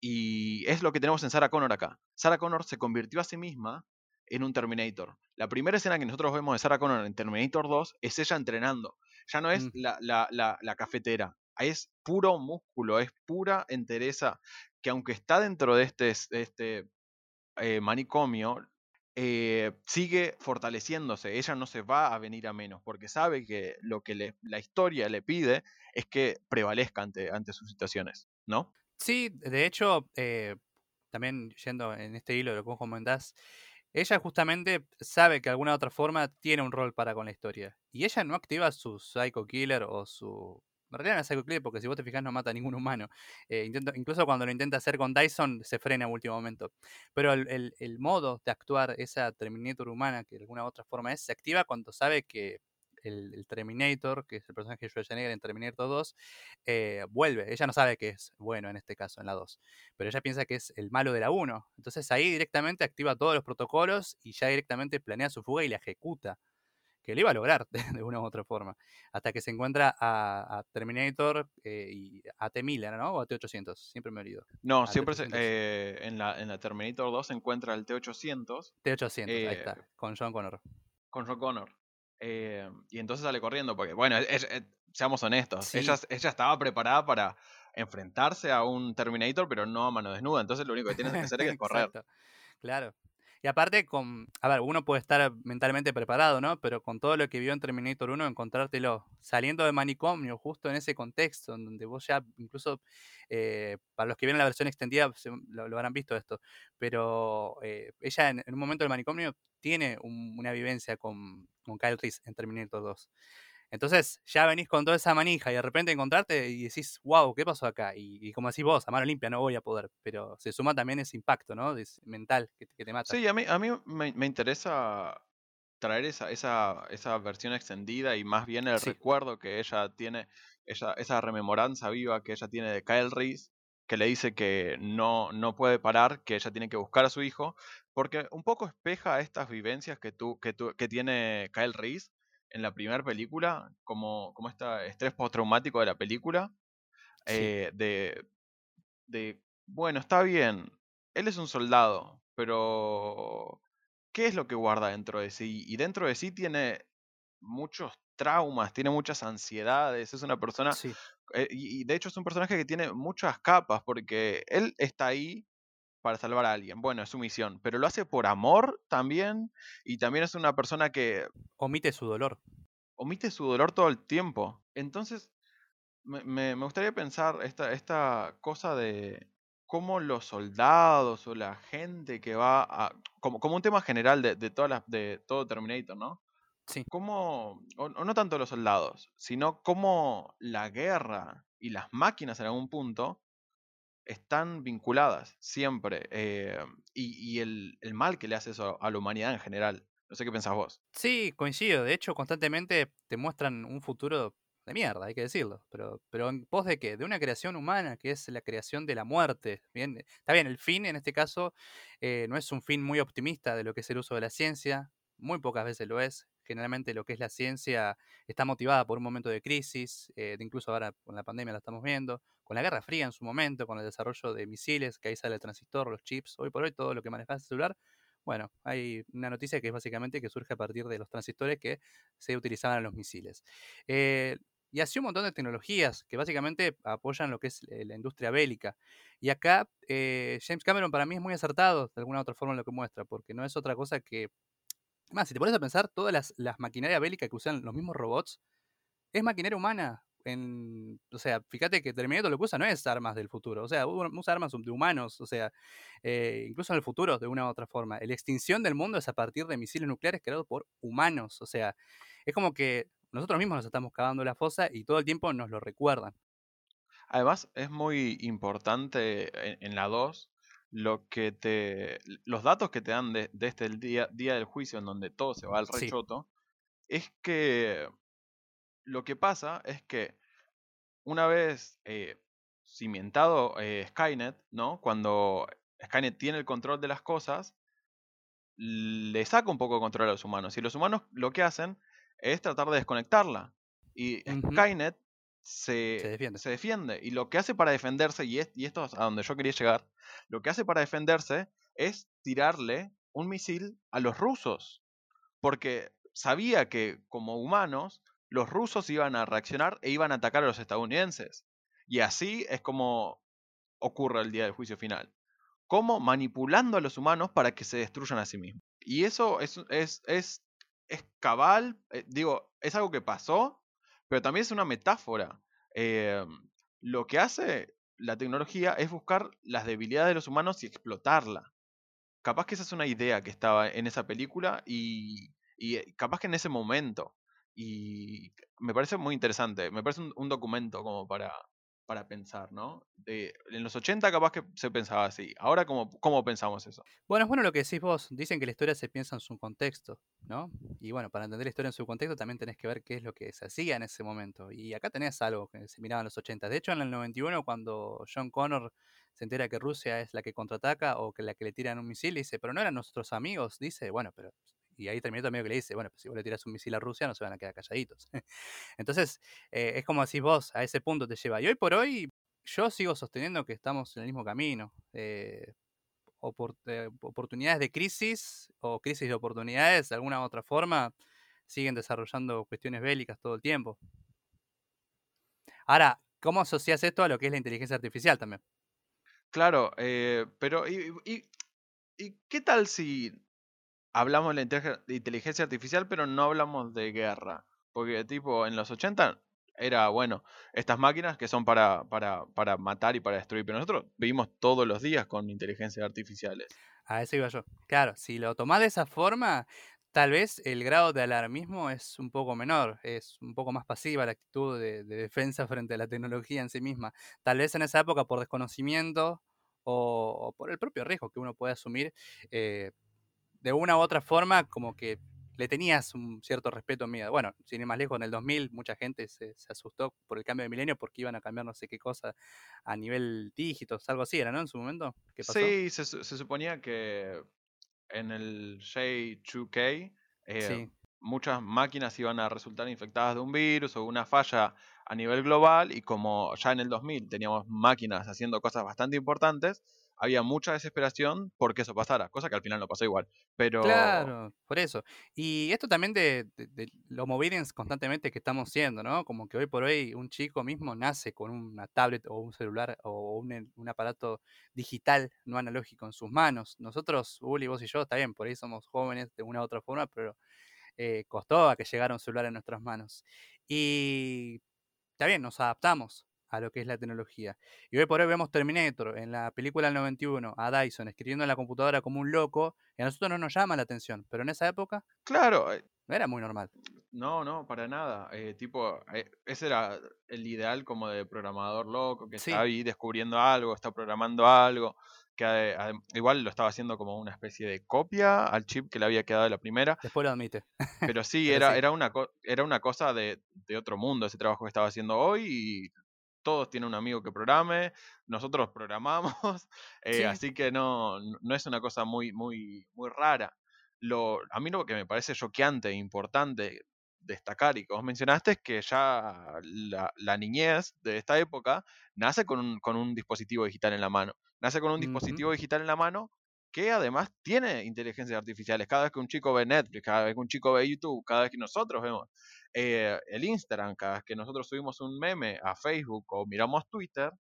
Y es lo que tenemos en Sarah Connor acá. Sarah Connor se convirtió a sí misma en un Terminator. La primera escena que nosotros vemos de Sarah Connor en Terminator 2 es ella entrenando. Ya no es mm. la, la, la, cafetera, es puro músculo, es pura entereza, que aunque está dentro de este, este eh, manicomio, eh, sigue fortaleciéndose. Ella no se va a venir a menos porque sabe que lo que la historia le pide es que prevalezca ante, ante sus situaciones, ¿no? Sí, de hecho, eh, también yendo en este hilo de lo que vos comentás, ella justamente sabe que de alguna otra forma tiene un rol para con la historia. Y ella no activa su Psycho Killer o su en realidad no es Killer porque si vos te fijas no mata a ningún humano. Eh, incluso cuando lo intenta hacer con Dyson se frena en último momento. Pero el, modo de actuar, esa Terminator humana que de alguna otra forma es, se activa cuando sabe que el, Terminator, que es el personaje de Schwarzenegger en Terminator 2, eh, vuelve. Ella no sabe que es bueno en este caso, en la 2, pero ella piensa que es el malo de la 1. Entonces ahí directamente activa todos los protocolos y ya directamente planea su fuga y la ejecuta que lo iba a lograr de, una u otra forma, hasta que se encuentra a, Terminator eh, y a T. Miller, ¿no? O a T-800, siempre me olvido. No, siempre eh, en, la, en la Terminator 2 se encuentra el T-800. T-800, ahí está, eh, con John Connor. Con John Connor. y entonces sale corriendo, porque, bueno, seamos honestos, ella, ella estaba preparada para enfrentarse a un Terminator, pero no a mano desnuda, entonces lo único que tiene que hacer es correr. Claro. Y aparte, con, a ver, uno puede estar mentalmente preparado, ¿no? Pero con todo lo que vio en Terminator 1, encontrártelo saliendo de manicomio, justo en ese contexto, en donde vos ya, incluso eh, para los que vieron la versión extendida, lo, habrán visto esto, pero eh, ella en, un momento del manicomio tiene una vivencia con, con Kyle Reese en Terminator 2. Entonces ya venís con toda esa manija y de repente encontrarte y decís, wow, ¿qué pasó acá? Y, como decís vos, a mano limpia no voy a poder, pero se suma también ese impacto, ¿no? mental que, te mata. Sí, a mí, a mí me, interesa traer esa, esa, esa, versión extendida y más bien el recuerdo que ella tiene, esa, esa rememoranza viva que ella tiene de Kyle Reese, que le dice que no, no puede parar, que ella tiene que buscar a su hijo, porque un poco espeja estas vivencias que, tú, que, tú, que tiene Kyle Reese en la primera película, como, como este estrés postraumático de la película, eh, de, de, bueno, está bien, él es un soldado, pero ¿qué es lo que guarda dentro de sí? Y dentro de sí tiene muchos traumas, tiene muchas ansiedades, es una persona, eh, y de hecho es un personaje que tiene muchas capas, porque él está ahí para salvar a alguien. Bueno, es su misión, pero lo hace por amor también y también es una persona que... Omite su dolor. Omite su dolor todo el tiempo. Entonces, me, gustaría pensar esta, esta cosa de cómo los soldados o la gente que va a... Como, como un tema general de, de, todas las, de todo Terminator, ¿no? Sí. Cómo, o no tanto los soldados, sino cómo la guerra y las máquinas en algún punto están vinculadas siempre. Eh, y, el, mal que le hace eso a la humanidad en general. No sé qué pensás vos. Sí, coincido. De hecho, constantemente te muestran un futuro de mierda, hay que decirlo. Pero, pero en pos de qué? De una creación humana, que es la creación de la muerte. Bien, está bien, el fin en este caso eh, no es un fin muy optimista de lo que es el uso de la ciencia. Muy pocas veces lo es. Generalmente lo que es la ciencia está motivada por un momento de crisis, eh, incluso ahora con la pandemia la estamos viendo, con la Guerra Fría en su momento, con el desarrollo de misiles, que ahí sale el transistor, los chips, hoy por hoy todo lo que maneja el celular. Bueno, hay una noticia que es básicamente que surge a partir de los transistores que se utilizaban en los misiles. Eh, y así un montón de tecnologías que básicamente apoyan lo que es la industria bélica. Y acá James Cameron para mí es muy acertado de alguna otra forma en lo que muestra, porque no es otra cosa que... Más, si te pones a pensar, todas las, las maquinarias bélicas que usan los mismos robots, es maquinaria humana en, o sea, fíjate que Terminator lo que usa no es armas del futuro, o sea, usa armas de humanos, o sea, eh, incluso en el futuro, de una u otra forma. La extinción del mundo es a partir de misiles nucleares creados por humanos, o sea, es como que nosotros mismos nos estamos cavando la fosa y todo el tiempo nos lo recuerdan. Además, es muy importante en, la 2 lo que te. los datos que te dan de, este el día, día del juicio en donde todo se va al rechoto, es que lo que pasa es que una vez eh, cimentado eh, Skynet, ¿no? Cuando Skynet tiene el control de las cosas, le saca un poco de control a los humanos. Y los humanos lo que hacen es tratar de desconectarla. Y Skynet se, defiende. Y lo que hace para defenderse, y, y esto es a donde yo quería llegar, lo que hace para defenderse es tirarle un misil a los rusos. Porque sabía que como humanos los rusos iban a reaccionar e iban a atacar a los estadounidenses. Y así es como ocurre el día del juicio final. Como manipulando a los humanos para que se destruyan a sí mismos. Y eso es, es, es, es cabal, eh, digo, es algo que pasó, pero también es una metáfora. Eh, lo que hace la tecnología es buscar las debilidades de los humanos y explotarla. Capaz que esa es una idea que estaba en esa película y, y eh, capaz que en ese momento y me parece muy interesante, me parece un, documento como para, para pensar, ¿no? En los 80 capaz que se pensaba así, ahora ¿cómo, ¿cómo pensamos eso? Bueno, es bueno lo que decís vos, dicen que la historia se piensa en su contexto, ¿no? Y bueno, para entender la historia en su contexto también tenés que ver qué es lo que se hacía en ese momento. Y acá tenés algo que se miraba en los 80. De hecho, en el 91, cuando John Connor se entera que Rusia es la que contraataca o que la que le tiran un misil, dice, pero no eran nuestros amigos, dice, bueno, pero y ahí terminó también que le dice, bueno, pues si vos le tiras un misil a Rusia no se van a quedar calladitos. Entonces, eh, es como decís vos, a ese punto te lleva. Y hoy por hoy, yo sigo sosteniendo que estamos en el mismo camino. Eh, eh, oportunidades de crisis o crisis de oportunidades, de alguna u otra forma, siguen desarrollando cuestiones bélicas todo el tiempo. Ahora, ¿cómo asocias esto a lo que es la inteligencia artificial también? Claro, pero y, qué tal si hablamos de la inteligencia artificial, pero no hablamos de guerra. Porque, tipo, en los 80 era, bueno, estas máquinas que son para, para, para matar y para destruir, pero nosotros vivimos todos los días con inteligencias artificiales. A eso iba yo. Claro, si lo tomás de esa forma, tal vez el grado de alarmismo es un poco menor, es un poco más pasiva la actitud de, defensa frente a la tecnología en sí misma. Tal vez en esa época por desconocimiento o, por el propio riesgo que uno puede asumir, eh, de una u otra forma, como que le tenías un cierto respeto miedo. Bueno, sin ir más lejos, en el 2000 mucha gente se, asustó por el cambio de milenio porque iban a cambiar no sé qué cosa a nivel dígitos, algo así era, ¿no? En su momento. ¿Qué pasó? Sí, se, suponía que en el J2K eh, muchas máquinas iban a resultar infectadas de un virus o una falla a nivel global y como ya en el 2000 teníamos máquinas haciendo cosas bastante importantes, había mucha desesperación porque eso pasara, cosa que al final no pasó igual. Pero... Claro, por eso. Y esto también de, de, los movidens constantemente que estamos siendo, ¿no? Como que hoy por hoy un chico mismo nace con una tablet o un celular o un, un aparato digital, no analógico en sus manos. Nosotros, Uli, vos y yo, está bien, por ahí somos jóvenes de una u otra forma, pero eh, costó a que llegara un celular en nuestras manos. Y está bien, nos adaptamos a lo que es la tecnología. Y hoy por hoy vemos Terminator en la película del 91 a Dyson escribiendo en la computadora como un loco y a nosotros no nos llama la atención, pero en esa época... Claro. Eh, no era muy normal. No, no, para nada. Eh, tipo, eh, ese era el ideal como de programador loco, que está ahí descubriendo algo, está programando algo, que igual lo estaba haciendo como una especie de copia al chip que le había quedado de la primera. Después lo admite. Pero sí, era, Era, una, era una cosa de, de otro mundo ese trabajo que estaba haciendo hoy y todos tienen un amigo que programe, nosotros programamos, eh, así que no, no es una cosa muy, muy, muy rara. Lo, a mí lo que me parece choqueante e importante destacar y que vos mencionaste es que ya la, niñez de esta época nace con un, con un, dispositivo digital en la mano. Nace con un dispositivo digital en la mano que además tiene inteligencias artificiales. Cada vez que un chico ve Netflix, cada vez que un chico ve YouTube, cada vez que nosotros vemos eh, el Instagram, cada vez que nosotros subimos un meme a Facebook o miramos Twitter,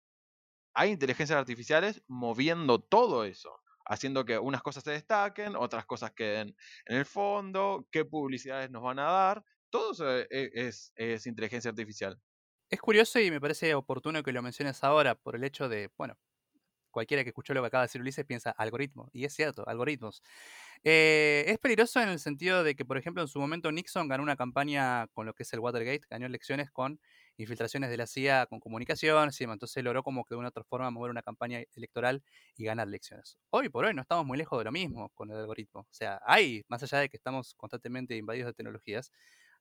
hay inteligencias artificiales moviendo todo eso, haciendo que unas cosas se destaquen, otras cosas queden en el fondo, qué publicidades nos van a dar. Todo eso e, es, es inteligencia artificial. Es curioso y me parece oportuno que lo menciones ahora por el hecho de, bueno, cualquiera que escuchó lo que acaba de decir Ulises piensa algoritmo, y es cierto, algoritmos. Eh, es peligroso en el sentido de que, por ejemplo, en su momento Nixon ganó una campaña con lo que es el Watergate, ganó elecciones con infiltraciones de la CIA, con comunicación, ¿sí? entonces logró como que de una otra forma mover una campaña electoral y ganar elecciones. Hoy por hoy no estamos muy lejos de lo mismo con el algoritmo. O sea, hay, más allá de que estamos constantemente invadidos de tecnologías,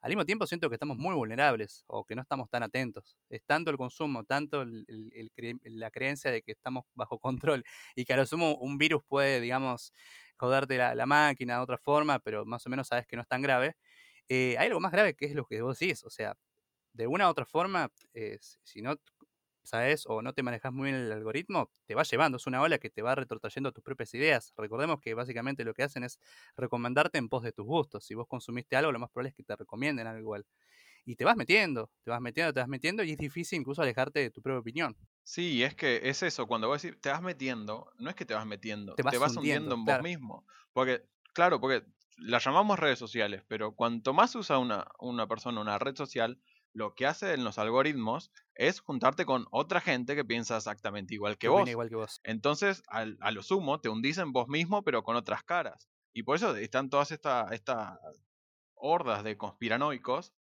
al mismo tiempo siento que estamos muy vulnerables o que no estamos tan atentos. Es tanto el consumo, tanto la creencia de que estamos bajo control y que a lo sumo un virus puede, digamos, joderte la, máquina de otra forma, pero más o menos sabes que no es tan grave. Eh, hay algo más grave que es lo que vos decís, o sea, de una u otra forma, eh, si no sabes o no te manejas muy bien el algoritmo, te va llevando, es una ola que te va retrotrayendo tus propias ideas. Recordemos que básicamente lo que hacen es recomendarte en pos de tus gustos. Si vos consumiste algo, lo más probable es que te recomienden algo igual. Y te vas metiendo, te vas metiendo, te vas metiendo y es difícil incluso alejarte de tu propia opinión. Sí, es que es eso, cuando vos decís te vas metiendo, no es que te vas metiendo, te vas, hundiendo, en vos mismo. Porque, claro, porque la llamamos redes sociales, pero cuanto más usa una, una persona una red social, lo que hace en los algoritmos es juntarte con otra gente que piensa exactamente igual que, vos. igual que vos. Entonces, a lo sumo, te hundís en vos mismo, pero con otras caras. Y por eso están todas estas esta hordas de conspiranoicos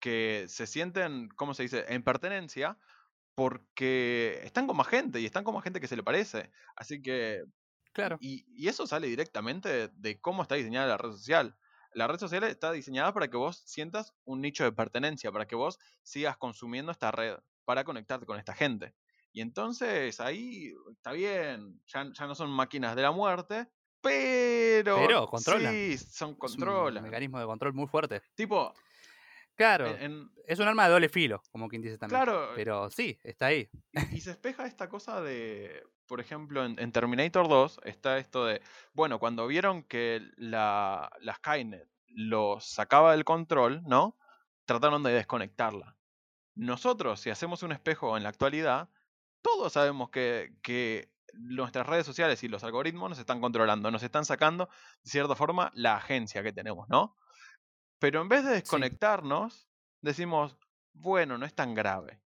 que se sienten, ¿cómo se dice?, en pertenencia porque están con más gente y están con más gente que se le parece. Así que... Claro. Y, y eso sale directamente de cómo está diseñada la red social la red social está diseñada para que vos sientas un nicho de pertenencia, para que vos sigas consumiendo esta red, para conectarte con esta gente. Y entonces ahí está bien, ya, no son máquinas de la muerte, pero. Pero controlan. Sí, son controlan. un mecanismo de control muy fuerte. Tipo. Claro. es un arma de doble filo, como quien dice también. Claro. Pero sí, está ahí. y se espeja esta cosa de por ejemplo, en, Terminator 2 está esto de, bueno, cuando vieron que la, la Skynet los sacaba del control, ¿no? Trataron de desconectarla. Nosotros, si hacemos un espejo en la actualidad, todos sabemos que, que nuestras redes sociales y los algoritmos nos están controlando, nos están sacando, de cierta forma, la agencia que tenemos, ¿no? Pero en vez de desconectarnos, decimos, bueno, no es tan grave.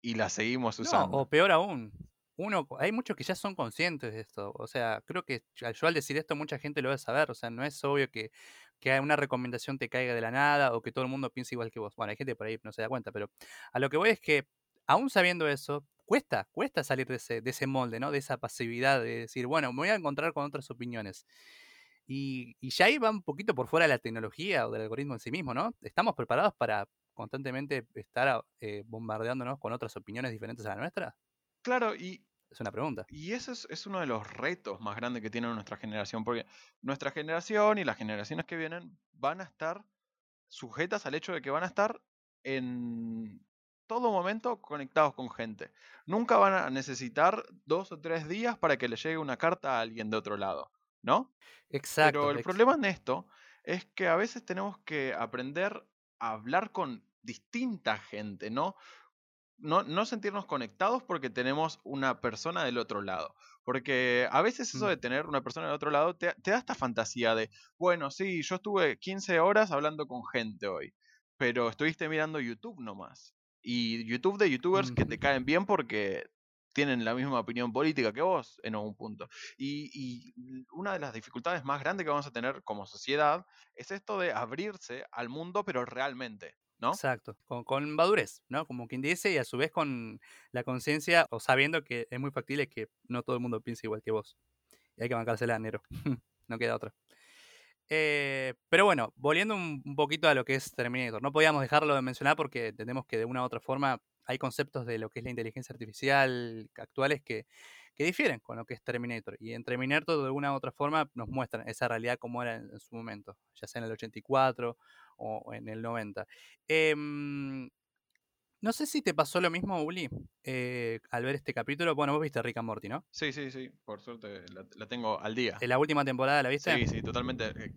Y la seguimos usando. o peor aún, uno, hay muchos que ya son conscientes de esto. O sea, creo que yo al decir esto mucha gente lo va a saber. O sea, no es obvio que, que una recomendación te caiga de la nada o que todo el mundo piense igual que vos. Bueno, hay gente por ahí no se da cuenta, pero a lo que voy es que, aún sabiendo eso, cuesta, cuesta salir de ese, de ese molde, ¿no? De esa pasividad de decir, bueno, me voy a encontrar con otras opiniones. Y, y ya ahí va un poquito por fuera de la tecnología o del algoritmo en sí mismo, ¿no? Estamos preparados para constantemente estar eh, bombardeándonos con otras opiniones diferentes a la nuestra. Claro, y... Es una pregunta. Y ese es, uno de los retos más grandes que tiene nuestra generación, porque nuestra generación y las generaciones que vienen van a estar sujetas al hecho de que van a estar en todo momento conectados con gente. Nunca van a necesitar dos o tres días para que le llegue una carta a alguien de otro lado, ¿no? Exacto. Pero el problema en esto es que a veces tenemos que aprender a hablar con distinta gente, ¿no? No, no sentirnos conectados porque tenemos una persona del otro lado. Porque a veces eso mm. de tener una persona del otro lado te, da esta fantasía de, bueno, sí, yo estuve 15 horas hablando con gente hoy, pero estuviste mirando YouTube nomás. Y YouTube de youtubers que te caen bien porque tienen la misma opinión política que vos en algún punto. Y, y, una de las dificultades más grandes que vamos a tener como sociedad es esto de abrirse al mundo, pero realmente. Exacto, con, con, madurez, ¿no? Como quien dice, y a su vez con la conciencia o sabiendo que es muy factible que no todo el mundo piense igual que vos. Y hay que bancársela a Nero, no queda otra. Eh, pero bueno, volviendo un, poquito a lo que es Terminator, no podíamos dejarlo de mencionar porque entendemos que de una u otra forma hay conceptos de lo que es la inteligencia artificial actuales que, que difieren con lo que es Terminator. Y en Terminator de una u otra forma nos muestran esa realidad como era en, en su momento, ya sea en el 84 o en el 90. Em, No sé si te pasó lo mismo, Uli, eh, al ver este capítulo. Bueno, vos viste Rick and Morty, ¿no? Sí, sí, sí. Por suerte la, la tengo al día. ¿En la última temporada la viste? Sí, sí, totalmente. eh,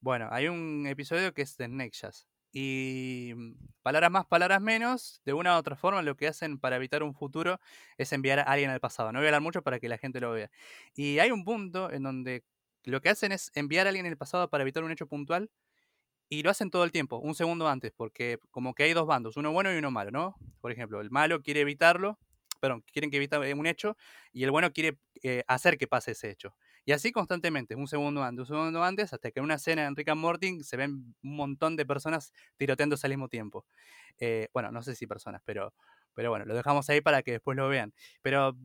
Bueno, hay un episodio que es de Jazz. Y mm, palabras más, palabras menos, de una u otra forma lo que hacen para evitar un futuro es enviar a alguien al pasado. No voy a hablar mucho para que la gente lo vea. Y hay un punto en donde lo que hacen es enviar a alguien al pasado para evitar un hecho puntual y lo hacen todo el tiempo, un segundo antes, porque como que hay dos bandos, uno bueno y uno malo, ¿no? Por ejemplo, el malo quiere evitarlo, perdón, quieren que evite un hecho y el bueno quiere eh, hacer que pase ese hecho. Y así constantemente, un segundo antes, un segundo antes, hasta que en una escena en Rick and Morty se ven un montón de personas tiroteándose al mismo tiempo. Eh, bueno, no sé si personas, pero, pero bueno, lo dejamos ahí para que después lo vean. Pero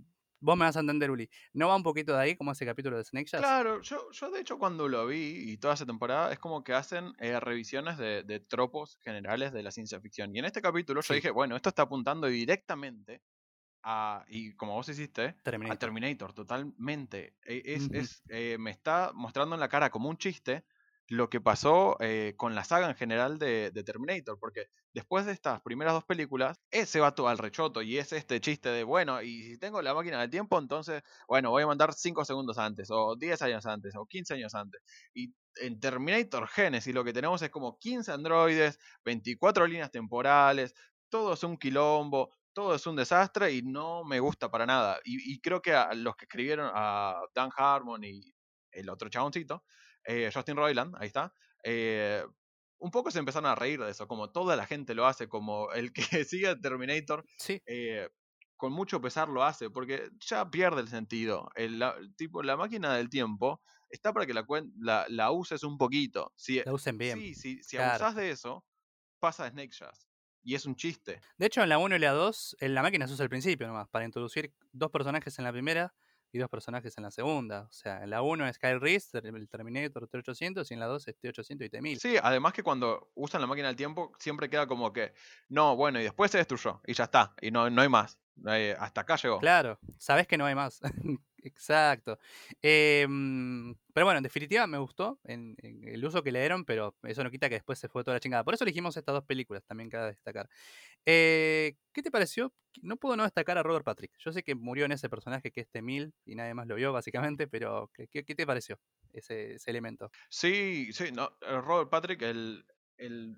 vos me vas a entender, Uli. ¿No va un poquito de ahí como ese capítulo de Snake Jazz? Claro, yo, yo de hecho cuando lo vi y toda esa temporada es como que hacen eh, revisiones de, de tropos generales de la ciencia ficción. Y en este capítulo yo dije, bueno, esto está apuntando directamente a, y como vos hiciste, a Terminator. Terminator, totalmente. E- Es, es, eh, me está mostrando en la cara como un chiste lo que pasó eh, con la saga en general de, Terminator, porque después de estas primeras dos películas, ese va todo al rechoto y es este chiste de, bueno, y si tengo la máquina del tiempo, entonces, bueno, voy a mandar 5 segundos antes, o 10 años antes, o 15 años antes. Y en Terminator Genesis lo que tenemos es como 15 androides, 24 líneas temporales, todo es un quilombo, todo es un desastre y no me gusta para nada. Y, y creo que a los que escribieron, a Dan Harmon y el otro chaboncito, eh, Justin Roiland, ahí está, eh, un poco se empezaron a reír de eso, como toda la gente lo hace, como el que sigue a Terminator, Sí, eh, con mucho pesar lo hace, porque ya pierde el sentido. El, la, tipo, la máquina del tiempo está para que la, la, la uses un poquito. Si, la usen bien. sí, si, si claro. abusás de eso, pasa a Snake Jazz. Y es un chiste. De hecho, en la 1 y la 2, en la máquina se usa al principio nomás, para introducir dos personajes en la primera y dos personajes en la segunda. O sea, en la 1 es Kyle Reese, el Terminator T800, y en la 2 es T800 y T1000. Sí, además que cuando usan la máquina del tiempo, siempre queda como que, no, bueno, y después se destruyó, y ya está, y no, no hay más. Eh, hasta acá llegó. Claro, sabes que no hay más. Exacto. Em, pero bueno, en definitiva me gustó el uso que le dieron, pero eso no quita que después se fue toda la chingada. Por eso elegimos estas dos películas, también cabe destacar. Eh, ¿Qué te pareció? No puedo no destacar a Robert Patrick. Yo sé que murió en ese personaje que es T-1000 y nadie más lo vio, básicamente, pero ¿qué, te pareció ese, elemento? Sí, sí, no, eh, Robert Patrick, el, el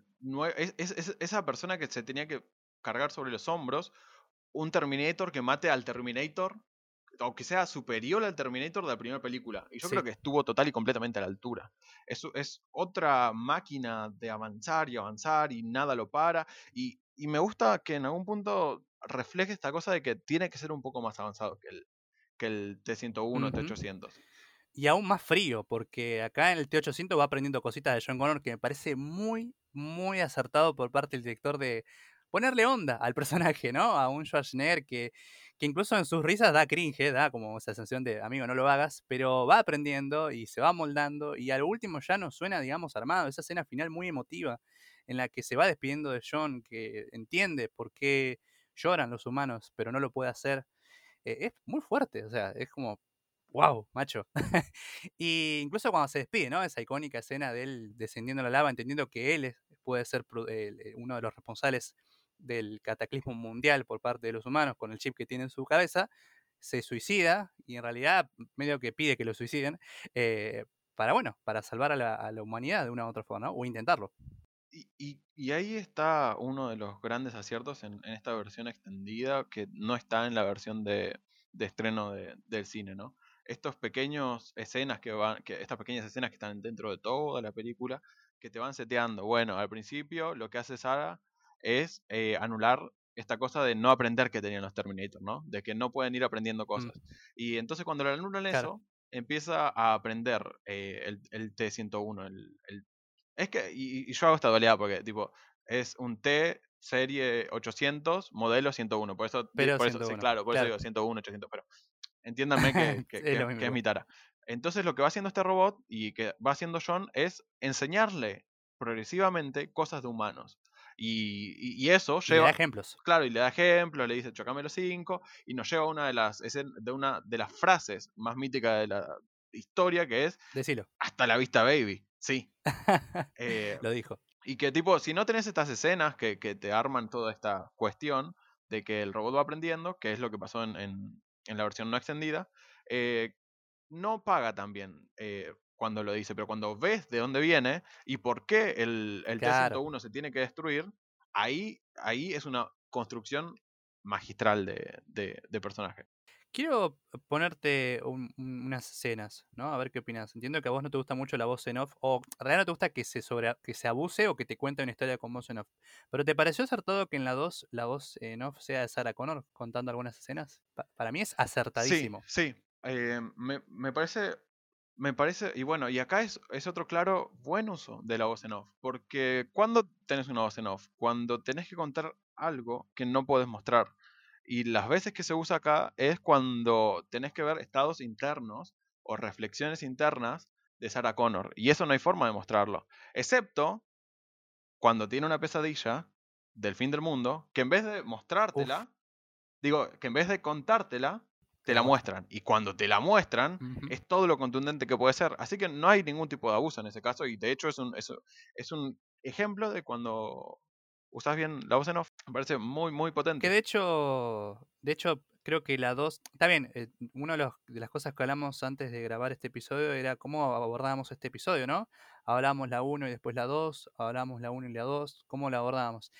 esa persona que se tenía que cargar sobre los hombros un Terminator que mate al Terminator, o que sea superior al Terminator de la primera película. Y yo creo que estuvo total y completamente a la altura. Es, es otra máquina de avanzar y avanzar y nada lo para. Y, y me gusta que en algún punto refleje esta cosa de que tiene que ser un poco más avanzado que el, que el T101, Ujú. T800. Y aún más frío, porque acá en el T800 va aprendiendo cositas de John Connor que me parece muy, muy acertado por parte del director de ponerle onda al personaje, ¿no? A un Schwarzenegger que, que incluso en sus risas da cringe, da como esa sensación de, amigo, no lo hagas, pero va aprendiendo y se va moldando y al último ya no suena, digamos, armado. Esa escena final muy emotiva en la que se va despidiendo de John, que entiende por qué lloran los humanos, pero no lo puede hacer. eh, es muy fuerte, o sea, es como, wow, macho. y incluso cuando se despide, ¿no? Esa icónica escena de él descendiendo la lava, entendiendo que él es- puede ser eh, uno de los responsables del cataclismo mundial por parte de los humanos con el chip que tiene en su cabeza, se suicida y en realidad medio que pide que lo suiciden eh, para, bueno, para salvar a la, humanidad de una u otra forma. O intentarlo. Y, ahí está uno de los grandes aciertos en, esta versión extendida que no está en la versión de, estreno de- del cine, ¿no? Estos pequeños escenas que van, estas pequeñas escenas que están dentro de toda la película, que te van seteando. Bueno, al principio lo que hace Sara es eh, anular esta cosa de no aprender que tenían los Terminator, ¿no? De que no pueden ir aprendiendo cosas. Y entonces cuando le anulan Mm. Claro. eso, empieza a aprender eh, el, el T101, el, el es que, y, y yo hago esta dualidad porque, tipo, es un T serie 800, modelo 101. Por eso, Pero por eso sí, 101, claro, por eso digo 101, 800, pero entiéndanme que, que- Es que- es mi tara. Entonces, lo que va haciendo este robot y que va haciendo John es enseñarle progresivamente cosas de humanos. Y, y- y eso Y le da lleva. ejemplos. Claro, y le da ejemplos, le dice chocame los cinco, y nos lleva a una de las, de una de las frases más míticas de la historia, que es Decilo. hasta la vista, baby. Sí. Eh, Lo dijo. Y que tipo, si no tenés estas escenas que, que te arman toda esta cuestión de que el robot va aprendiendo, que es lo que pasó en, en, en la versión no extendida, eh, no paga tan bien eh, cuando lo dice, pero cuando ves de dónde viene y por qué el, el Claro. T-101 se tiene que destruir, ahí, ahí es una construcción magistral de, de, de personaje. Quiero ponerte un- un- unas escenas, ¿no? A ver qué opinas. Entiendo que a vos no te gusta mucho la voz en off, o en realidad no te gusta que se, sobre, que se abuse o que te cuente una historia con voz en off. Pero ¿te pareció acertado que en la 2 la voz en off sea de Sarah Connor contando algunas escenas? Pa- para mí es Sí, acertadísimo. sí. eh, me, me parece. Me parece. Y bueno, y acá es, es otro claro buen uso de la voz en off. Porque cuando tenés una voz en off, cuando tenés que contar algo que no puedes mostrar. Y las veces que se usa acá es cuando tenés que ver estados internos o reflexiones internas de Sarah Connor. Y eso no hay forma de mostrarlo. Excepto cuando tiene una pesadilla del fin del mundo, que en vez de mostrártela, digo, que en vez de contártela, te la muestran. Y cuando te la muestran, es todo lo contundente que puede ser. Así que no hay ningún tipo de abuso en ese caso. Y de hecho es un, es, es un ejemplo de cuando usas bien la voz en off. Me parece muy, muy Que potente. de hecho, de hecho, creo que la 2. Está bien, eh, una de, los- de las cosas que hablamos antes de grabar este episodio era cómo abordábamos este episodio, ¿no? Hablábamos la 1 y después la 2, hablábamos la 1 y la 2, cómo la abordábamos.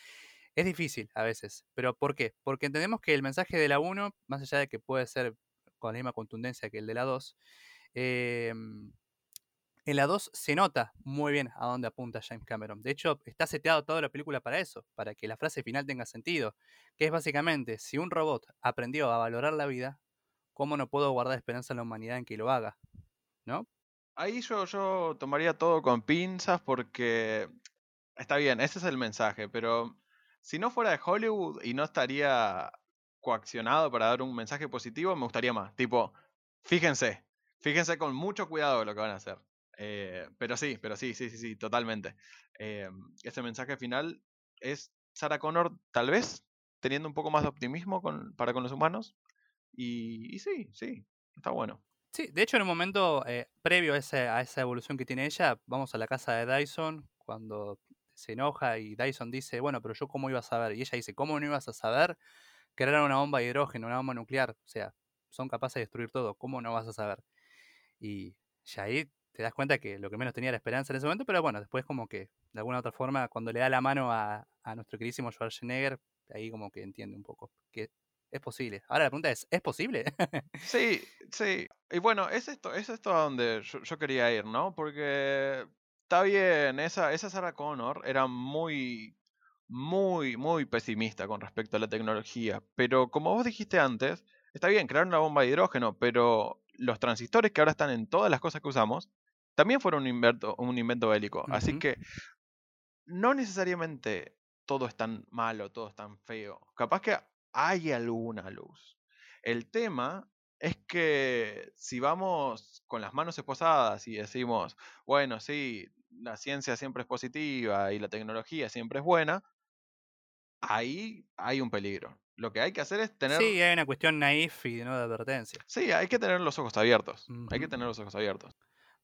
Es difícil a veces, pero ¿por qué? Porque entendemos que el mensaje de la 1, más allá de que puede ser con la misma contundencia que el de la 2, eh, en la 2 se nota muy bien a dónde apunta James Cameron. De hecho, está seteado toda la película para eso, para que la frase final tenga sentido. Que es básicamente, si un robot aprendió a valorar la vida, ¿cómo no puedo guardar esperanza en la humanidad en que lo haga? ¿No? Ahí yo, yo tomaría todo con pinzas porque está bien, ese es el mensaje, pero si no fuera de Hollywood y no estaría coaccionado para dar un mensaje positivo, me gustaría más. Tipo, fíjense, fíjense con mucho cuidado lo que van a hacer. Eh, pero sí, pero sí, sí, sí, sí, totalmente. Eh, ese mensaje final es Sarah Connor, tal vez, teniendo un poco más de optimismo con, para con los humanos. Y, sí, sí, está bueno. Sí, de hecho en un momento eh, previo a, a esa evolución que tiene ella, vamos a la casa de Dyson cuando se enoja y Dyson dice, bueno, pero yo cómo iba a saber. Y ella dice, ¿cómo no ibas a saber era una bomba de hidrógeno, una bomba nuclear? O sea, son capaces de destruir todo, ¿cómo no vas a saber? Y ya ahí te das cuenta que lo que menos tenía era esperanza en ese momento, pero bueno, después como que de alguna otra forma, cuando le da la mano a, nuestro queridísimo Schwarzenegger, ahí como que entiende un poco que es posible. Ahora la pregunta es, ¿es posible? Sí, sí. Y bueno, es esto, es esto a donde yo quería ir, ¿no? Porque está bien, esa, esa Sarah Connor era muy, muy, muy pesimista con respecto a la tecnología. Pero como vos dijiste antes, está bien, crear una bomba de hidrógeno, pero los transistores que ahora están en todas las cosas que usamos, también fueron un invento, un invento bélico. Así que no necesariamente todo es tan malo, todo es tan feo. Capaz que hay alguna luz. El tema es que si vamos con las manos esposadas y decimos, bueno, sí, la ciencia siempre es positiva y la tecnología siempre es buena, ahí hay un peligro. Lo que hay que hacer es tener... Sí, hay una cuestión naif y no de advertencia. Sí, hay que tener los ojos abiertos. Hay que tener los ojos abiertos.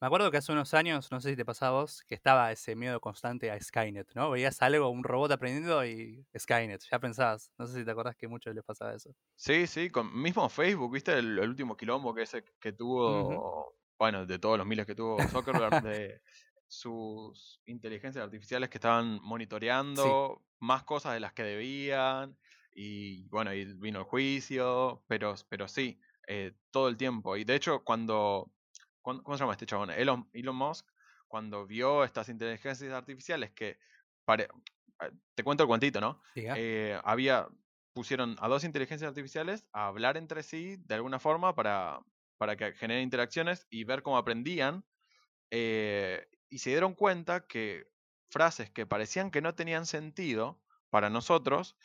Me acuerdo que hace unos años, no sé si te pasaba a vos, que estaba ese miedo constante a Skynet, ¿no? Veías algo, un robot aprendiendo y Skynet, ya pensabas. No sé si te acordás que mucho les pasaba eso. Sí, sí, con mismo Facebook, ¿viste? El, el último quilombo que ese que tuvo, bueno, de todos los miles que tuvo Zuckerberg, de sus inteligencias artificiales que estaban monitoreando más cosas de las que debían, y bueno, y vino el juicio, pero, pero sí, eh, todo el tiempo. Y de hecho, cuando- ¿cómo se llama este chabón? Elon, Elon Musk, cuando vio estas inteligencias artificiales que, pare- eh, te cuento el cuentito, ¿no? Eh, había pusieron a dos inteligencias artificiales a hablar entre sí de alguna forma para, para que generen interacciones y ver cómo aprendían. eh, y se dieron cuenta que frases que parecían que no tenían sentido para nosotros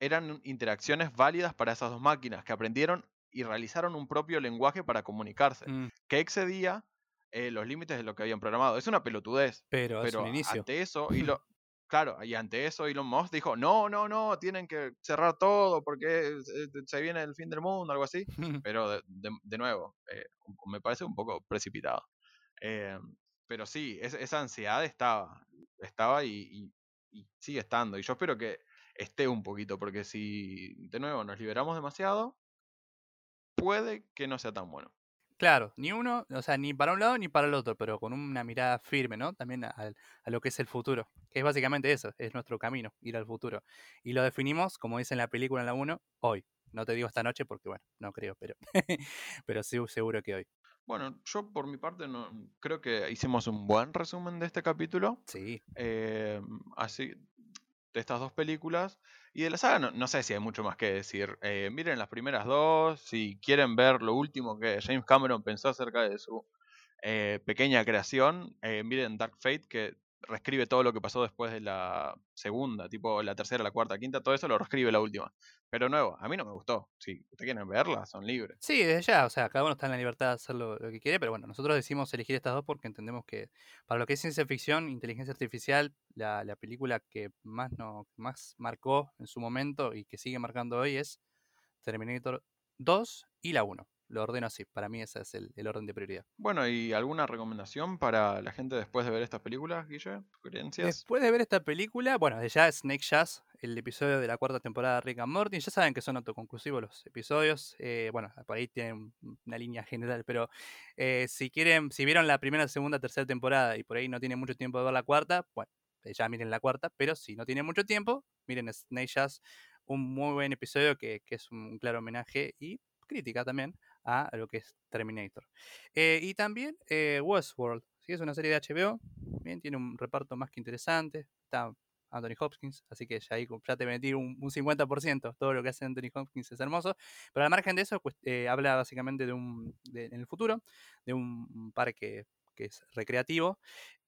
eran interacciones válidas para esas dos máquinas que aprendieron y realizaron un propio lenguaje para comunicarse, Mm, que excedía eh, los límites de lo que habían programado. Es una pelotudez, pero es pero un inicio. ante eso, Elon, claro, y ante eso Elon Musk dijo, no, no, no, tienen que cerrar todo porque se, viene el fin del mundo, algo así. Pero de, de- de nuevo, eh, un- me parece un poco precipitado. Eh, pero sí, es- esa ansiedad estaba. estaba y, y- y sigue estando. Y yo espero que esté un poquito, porque si de nuevo nos liberamos demasiado, puede que no sea tan bueno. Claro, ni uno, o sea, ni para un lado ni para el otro, pero con una mirada firme, ¿no? También a, a lo que es el futuro, que es básicamente eso, es nuestro camino, ir al futuro. Y lo definimos, como dice en la película en la 1, hoy. No te digo esta noche porque, bueno, no creo, pero, pero sí, seguro que hoy. Bueno, yo por mi parte no, creo que hicimos un buen resumen de este capítulo. Sí, eh, así, de estas dos películas. Y de la saga no, no sé si hay mucho más que decir. Eh, miren las primeras dos, si quieren ver lo último que James Cameron pensó acerca de su eh, pequeña creación, eh, miren Dark Fate, que reescribe todo lo que pasó después de la segunda, tipo la tercera, la cuarta, quinta, todo eso lo reescribe la última. Pero nuevo, a mí no me gustó. Si ustedes quieren verla, son libres. Sí, desde ya, o sea, cada uno está en la libertad de hacer lo, que quiere, pero bueno, nosotros decidimos elegir estas dos porque entendemos que para lo que es ciencia ficción, inteligencia artificial, la, la película que más, no, más marcó en su momento y que sigue marcando hoy es Terminator 2 y la 1. Lo ordeno así, para mí ese es el, el orden de prioridad. Bueno, ¿y alguna recomendación para la gente después de ver estas películas, Guille? ¿Sugerencias? Después de ver esta película, bueno, ya Snake Jazz, el episodio de la cuarta temporada de Rick and Morty, ya saben que son autoconclusivos los episodios, eh, bueno, por ahí tienen una línea general, pero eh, si quieren, si vieron la primera, segunda, tercera temporada y por ahí no tienen mucho tiempo de ver la cuarta, bueno, eh, ya miren la cuarta, pero si no tienen mucho tiempo, miren Snake Jazz, un muy buen episodio que, que es un claro homenaje y crítica también a lo que es Terminator. Eh, y también eh, Westworld, ¿sí? es una serie de HBO, bien, tiene un reparto más que interesante, está Anthony Hopkins, así que ya ahí ya te metí un, un 50%, todo lo que hace Anthony Hopkins es hermoso, pero al margen de eso, pues, eh, habla básicamente de un, en el futuro, de un parque que es recreativo,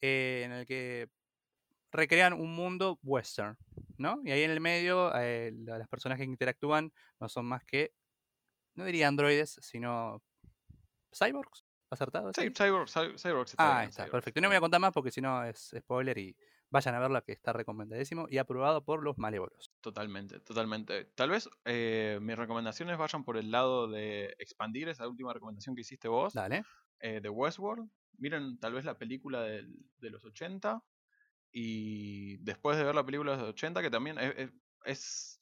en el que recrean un mundo western, ¿no? Y ahí en el medio, la- las personas que interactúan no son más que, no diría androides, sino cyborgs, ¿acertado? Sí. Cyborg, Cy- Cyborg está Ah, bien, está, Cyborg, perfecto. No está voy a contar más porque si no es spoiler y vayan a verla que está recomendadísimo y aprobado por los malévolos. Totalmente, totalmente. Tal vez eh, mis recomendaciones vayan por el lado de expandir esa última recomendación que hiciste vos, Dale. eh, de Westworld. Miren tal vez la película del- de los 80 y después de ver la película de los 80, que también es, es- es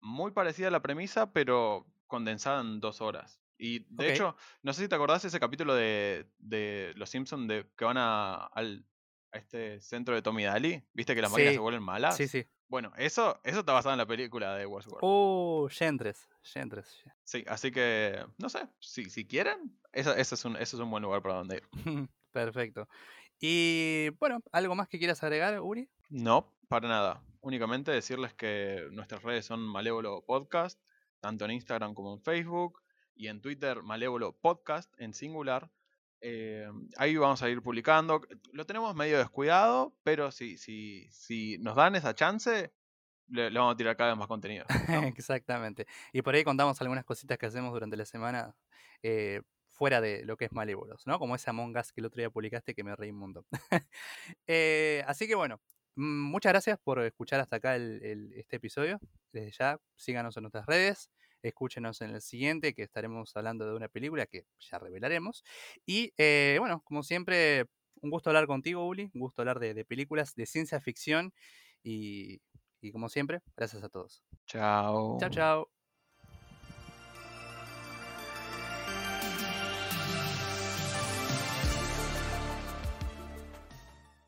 muy parecida a la premisa, pero condensada en dos horas. Y de hecho, no sé si te acordás ese capítulo de, de Los Simpsons de que van a, al, a este centro de Tommy Daly. ¿Viste que las máquinas se Sí, vuelven malas? Sí, sí. Bueno, eso, eso está basado en la película de Westworld. Uh, Gentres. Gentres. Sí, así que, no sé, si, si quieren, ese es, un, ese es un buen lugar para donde ir. Perfecto. Y bueno, ¿algo más que quieras agregar, Uri? No, para nada. Únicamente decirles que nuestras redes son Malévolo Podcast, tanto en Instagram como en Facebook, y en Twitter Malévolo Podcast en singular. Eh, ahí vamos a ir publicando. Lo tenemos medio descuidado, pero si, si, si nos dan esa chance, le, vamos a tirar cada vez más contenido. Exactamente. Y por ahí contamos algunas cositas que hacemos durante la semana eh, fuera de lo que es Malévolos, ¿no? Como ese Among Us que el otro día publicaste que me reí un. Eh, así que bueno, mm, muchas gracias por escuchar hasta acá este episodio. Desde ya, síganos en nuestras redes, escúchenos en el siguiente que estaremos hablando de una película que ya revelaremos. Y eh, bueno, como siempre, un gusto hablar contigo, Uli, un gusto hablar de, de películas de ciencia ficción y, y como siempre, gracias a todos. Chao. Chao, chao.